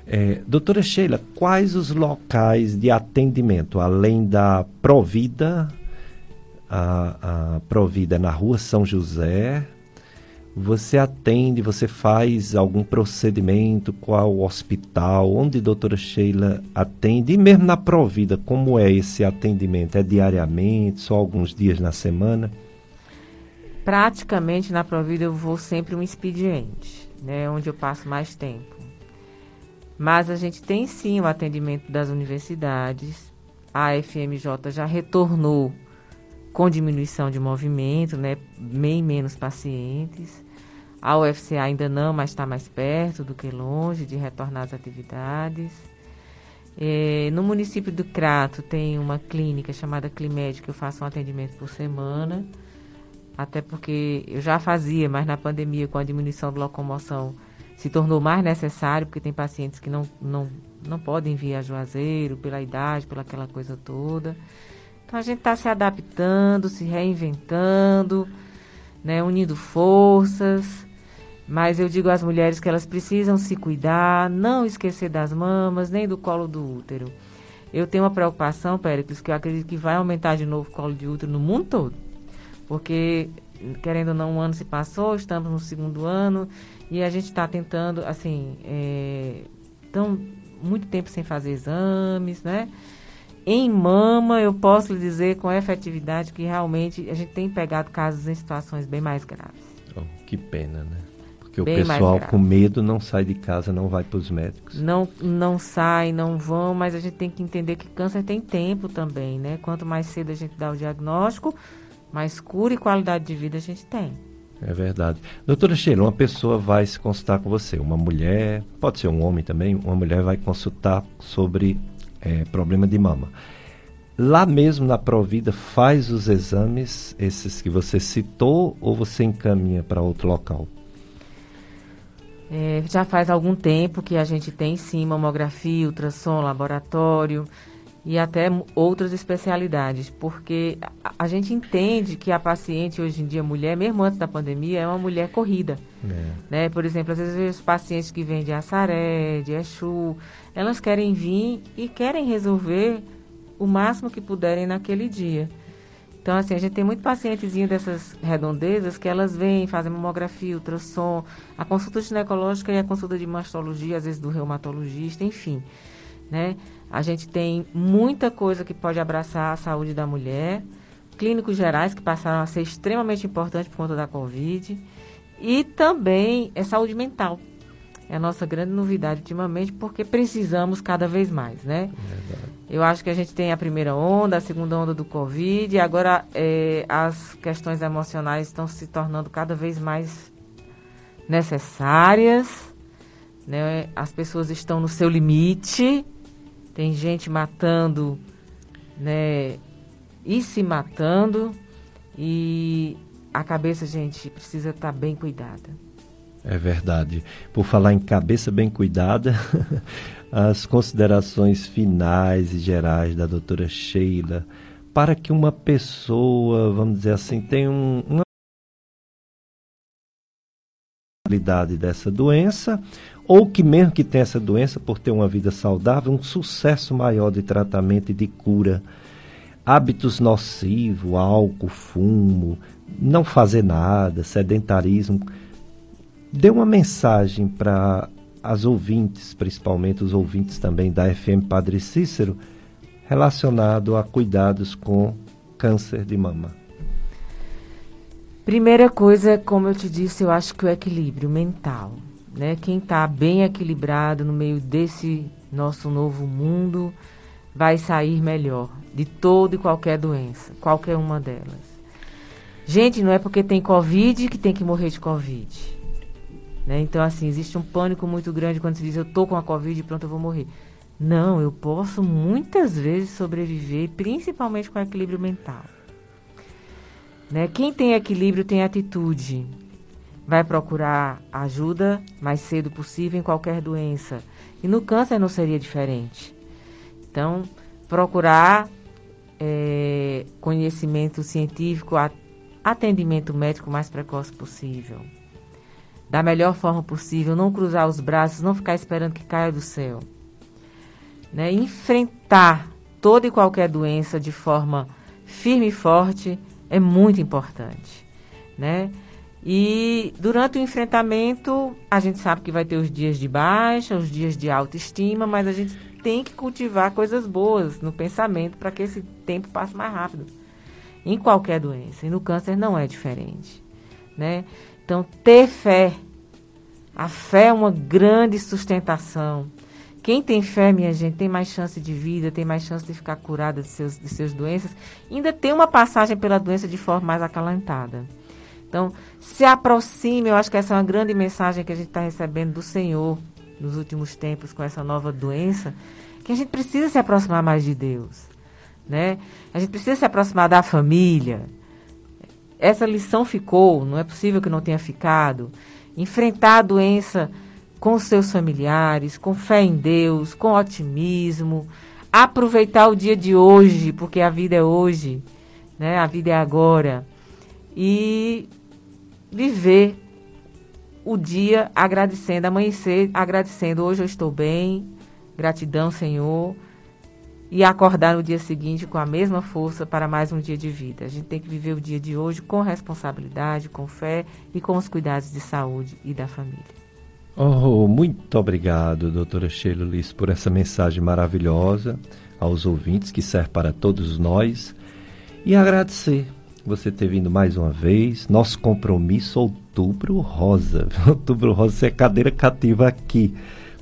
É, doutora Sheila, quais os locais de atendimento, além da Provida, a, a Provida é na rua São José. Você atende, você faz algum procedimento, qual hospital, onde a doutora Sheila atende, e mesmo na Provida, como é esse atendimento? É diariamente, só alguns dias na semana? Praticamente na Provida eu vou sempre um expediente, né, onde eu passo mais tempo. Mas a gente tem sim o atendimento das universidades. A FMJ já retornou com diminuição de movimento, né, bem menos pacientes. A UFCA ainda não, mas está mais perto do que longe de retornar às atividades. É, no município do Crato tem uma clínica chamada Climed que eu faço um atendimento por semana, até porque eu já fazia, mas na pandemia, com a diminuição de locomoção, se tornou mais necessário, porque tem pacientes que não, não, não podem vir a Juazeiro pela idade, pela aquela coisa toda. Então a gente está se adaptando, se reinventando, né, unindo forças. Mas eu digo às mulheres que elas precisam se cuidar, não esquecer das mamas, nem do colo do útero. Eu tenho uma preocupação, Péricles, que eu acredito que vai aumentar de novo o colo de útero no mundo todo. Porque, querendo ou não, um ano se passou, estamos no segundo ano, e a gente está tentando, assim, é, tão, muito tempo sem fazer exames, né? Em mama, eu posso lhe dizer com efetividade que realmente a gente tem pegado casos em situações bem mais graves. Oh, que pena, né? Porque bem o pessoal com medo não sai de casa, não vai para os médicos. Não, não sai, não vão, mas a gente tem que entender que câncer tem tempo também, né? Quanto mais cedo a gente dá o diagnóstico, mais cura e qualidade de vida a gente tem. É verdade. Doutora Sheila, uma pessoa vai se consultar com você, uma mulher, pode ser um homem também, uma mulher vai consultar sobre é, problema de mama. Lá mesmo na Provida faz os exames, esses que você citou, ou você encaminha para outro local? É, já faz algum tempo que a gente tem sim mamografia, ultrassom, laboratório e até outras especialidades, porque a, a, gente entende que a paciente hoje em dia, mulher, mesmo antes da pandemia, é uma mulher corrida. É. Né? Por exemplo, às vezes os pacientes que vêm de Assaré, de Exu, elas querem vir e querem resolver o máximo que puderem naquele dia. Então, assim, a gente tem muito pacientezinho dessas redondezas que elas vêm, fazem mamografia, ultrassom, a consulta ginecológica e a consulta de mastologia, às vezes do reumatologista, enfim, né? A gente tem muita coisa que pode abraçar a saúde da mulher, clínicos gerais que passaram a ser extremamente importantes por conta da Covid, e também é saúde mental. É a nossa grande novidade ultimamente, porque precisamos cada vez mais, né? Verdade. Eu acho que a gente tem a primeira onda, a segunda onda do Covid, e agora é, as questões emocionais estão se tornando cada vez mais necessárias, né? As pessoas estão no seu limite, tem gente matando, né? E se matando. E a cabeça, gente, precisa estar tá bem cuidada. É verdade. Por falar em cabeça bem cuidada, as considerações finais e gerais da doutora Sheila para que uma pessoa, vamos dizer assim, tenha um, uma dessa doença ou que mesmo que tenha essa doença, por ter uma vida saudável, um sucesso maior de tratamento e de cura. Hábitos nocivos, álcool, fumo, não fazer nada, sedentarismo. Dê uma mensagem para as ouvintes, principalmente os ouvintes também da FM Padre Cícero, relacionado a cuidados com câncer de mama. Primeira coisa, como eu te disse, eu acho que o equilíbrio mental. Né? Quem está bem equilibrado no meio desse nosso novo mundo vai sair melhor de toda e qualquer doença, qualquer uma delas. Gente, não é porque tem Covid que tem que morrer de Covid. Né? Então, assim, existe um pânico muito grande quando se diz eu tô com a Covid e pronto, eu vou morrer. Não, eu posso muitas vezes sobreviver, principalmente com equilíbrio mental. Né? Quem tem equilíbrio tem atitude vai procurar ajuda mais cedo possível em qualquer doença. E no câncer não seria diferente. Então, procurar é, conhecimento científico, atendimento médico mais precoce possível. Da melhor forma possível, não cruzar os braços, não ficar esperando que caia do céu. Né? Enfrentar toda e qualquer doença de forma firme e forte é muito importante, né? E durante o enfrentamento, a gente sabe que vai ter os dias de baixa, os dias de autoestima, mas a gente tem que cultivar coisas boas no pensamento para que esse tempo passe mais rápido. Em qualquer doença. E no câncer não é diferente. Né? Então, ter fé. A fé é uma grande sustentação. Quem tem fé, minha gente, tem mais chance de vida, tem mais chance de ficar curada de seus, de seus doenças. Ainda tem uma passagem pela doença de forma mais acalentada. Então, se aproxime, eu acho que essa é uma grande mensagem que a gente está recebendo do Senhor nos últimos tempos com essa nova doença, que a gente precisa se aproximar mais de Deus, né? A gente precisa se aproximar da família. Essa lição ficou, não é possível que não tenha ficado. Enfrentar a doença com seus familiares, com fé em Deus, com otimismo, aproveitar o dia de hoje, porque a vida é hoje, né? A vida é agora. E viver o dia agradecendo, amanhecer agradecendo. Hoje eu estou bem, gratidão, Senhor. E acordar no dia seguinte com a mesma força para mais um dia de vida. A gente tem que viver o dia de hoje com responsabilidade, com fé e com os cuidados de saúde e da família. Oh, muito obrigado, doutora Sheila Liz, por essa mensagem maravilhosa aos ouvintes que serve para todos nós. E agradecer você ter vindo mais uma vez. Nosso compromisso Outubro Rosa. Outubro Rosa é cadeira cativa aqui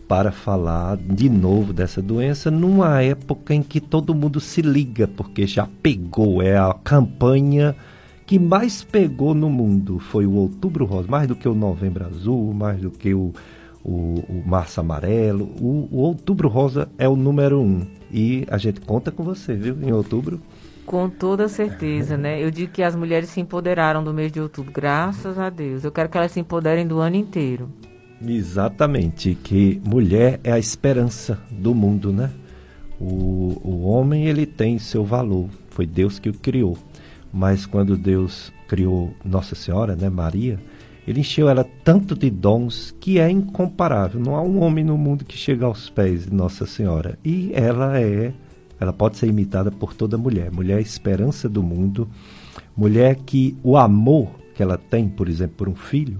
para falar de novo dessa doença numa época em que todo mundo se liga, porque já pegou, é a campanha que mais pegou no mundo foi o Outubro Rosa, mais do que o Novembro Azul, mais do que o, o, o Março Amarelo. O, o Outubro Rosa é o número um. E a gente conta com você, viu, em outubro. Com toda certeza, né? Eu digo que as mulheres se empoderaram do mês de outubro, graças a Deus. Eu quero que elas se empoderem do ano inteiro. Exatamente, que mulher é a esperança do mundo, né? O, o homem, ele tem seu valor, foi Deus que o criou. Mas quando Deus criou Nossa Senhora, né, Maria, ele encheu ela tanto de dons que é incomparável. Não há um homem no mundo que chega aos pés de Nossa Senhora. E ela é ela pode ser imitada por toda mulher. Mulher é a esperança do mundo. Mulher que o amor que ela tem, por exemplo, por um filho,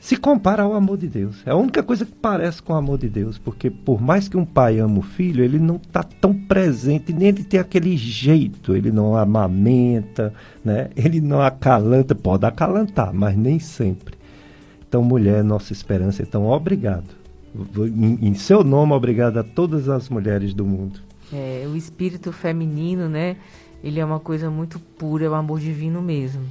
se compara ao amor de Deus. É a única coisa que parece com o amor de Deus, porque por mais que um pai ama o filho, ele não está tão presente, nem ele tem aquele jeito, ele não amamenta, né? ele não acalanta, pode acalantar, mas nem sempre. Então, mulher, nossa esperança, então obrigado. Em, em seu nome, obrigado a todas as mulheres do mundo. É, o espírito feminino, né? Ele é uma coisa muito pura, é o amor divino mesmo.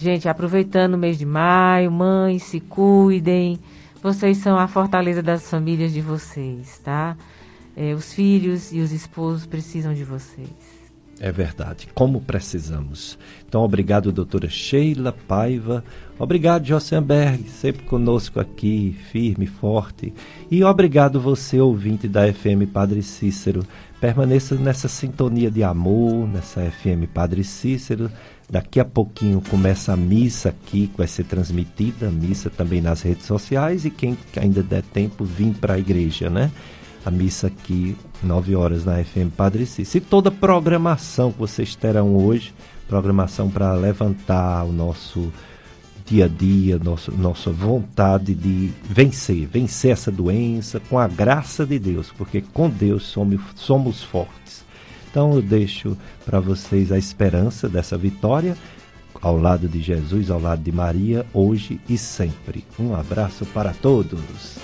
Gente, aproveitando o mês de maio, mães, se cuidem. Vocês são a fortaleza das famílias de vocês, tá? É, os filhos e os esposos precisam de vocês. É verdade, como precisamos. Então, obrigado, doutora Sheila Paiva. Obrigado, Jossenberg, sempre conosco aqui, firme, forte. E obrigado você, ouvinte da FM Padre Cícero. Permaneça nessa sintonia de amor, nessa FM Padre Cícero. Daqui a pouquinho começa a missa aqui, que vai ser transmitida, missa também nas redes sociais. E quem ainda der tempo, vim para a igreja, né? A missa aqui, 9 horas na FM Padre Cícero. E toda a programação que vocês terão hoje, programação para levantar o nosso dia a dia, nosso, nossa vontade de vencer, vencer essa doença com a graça de Deus, porque com Deus somos, somos fortes. Então eu deixo para vocês a esperança dessa vitória ao lado de Jesus, ao lado de Maria, hoje e sempre. Um abraço para todos.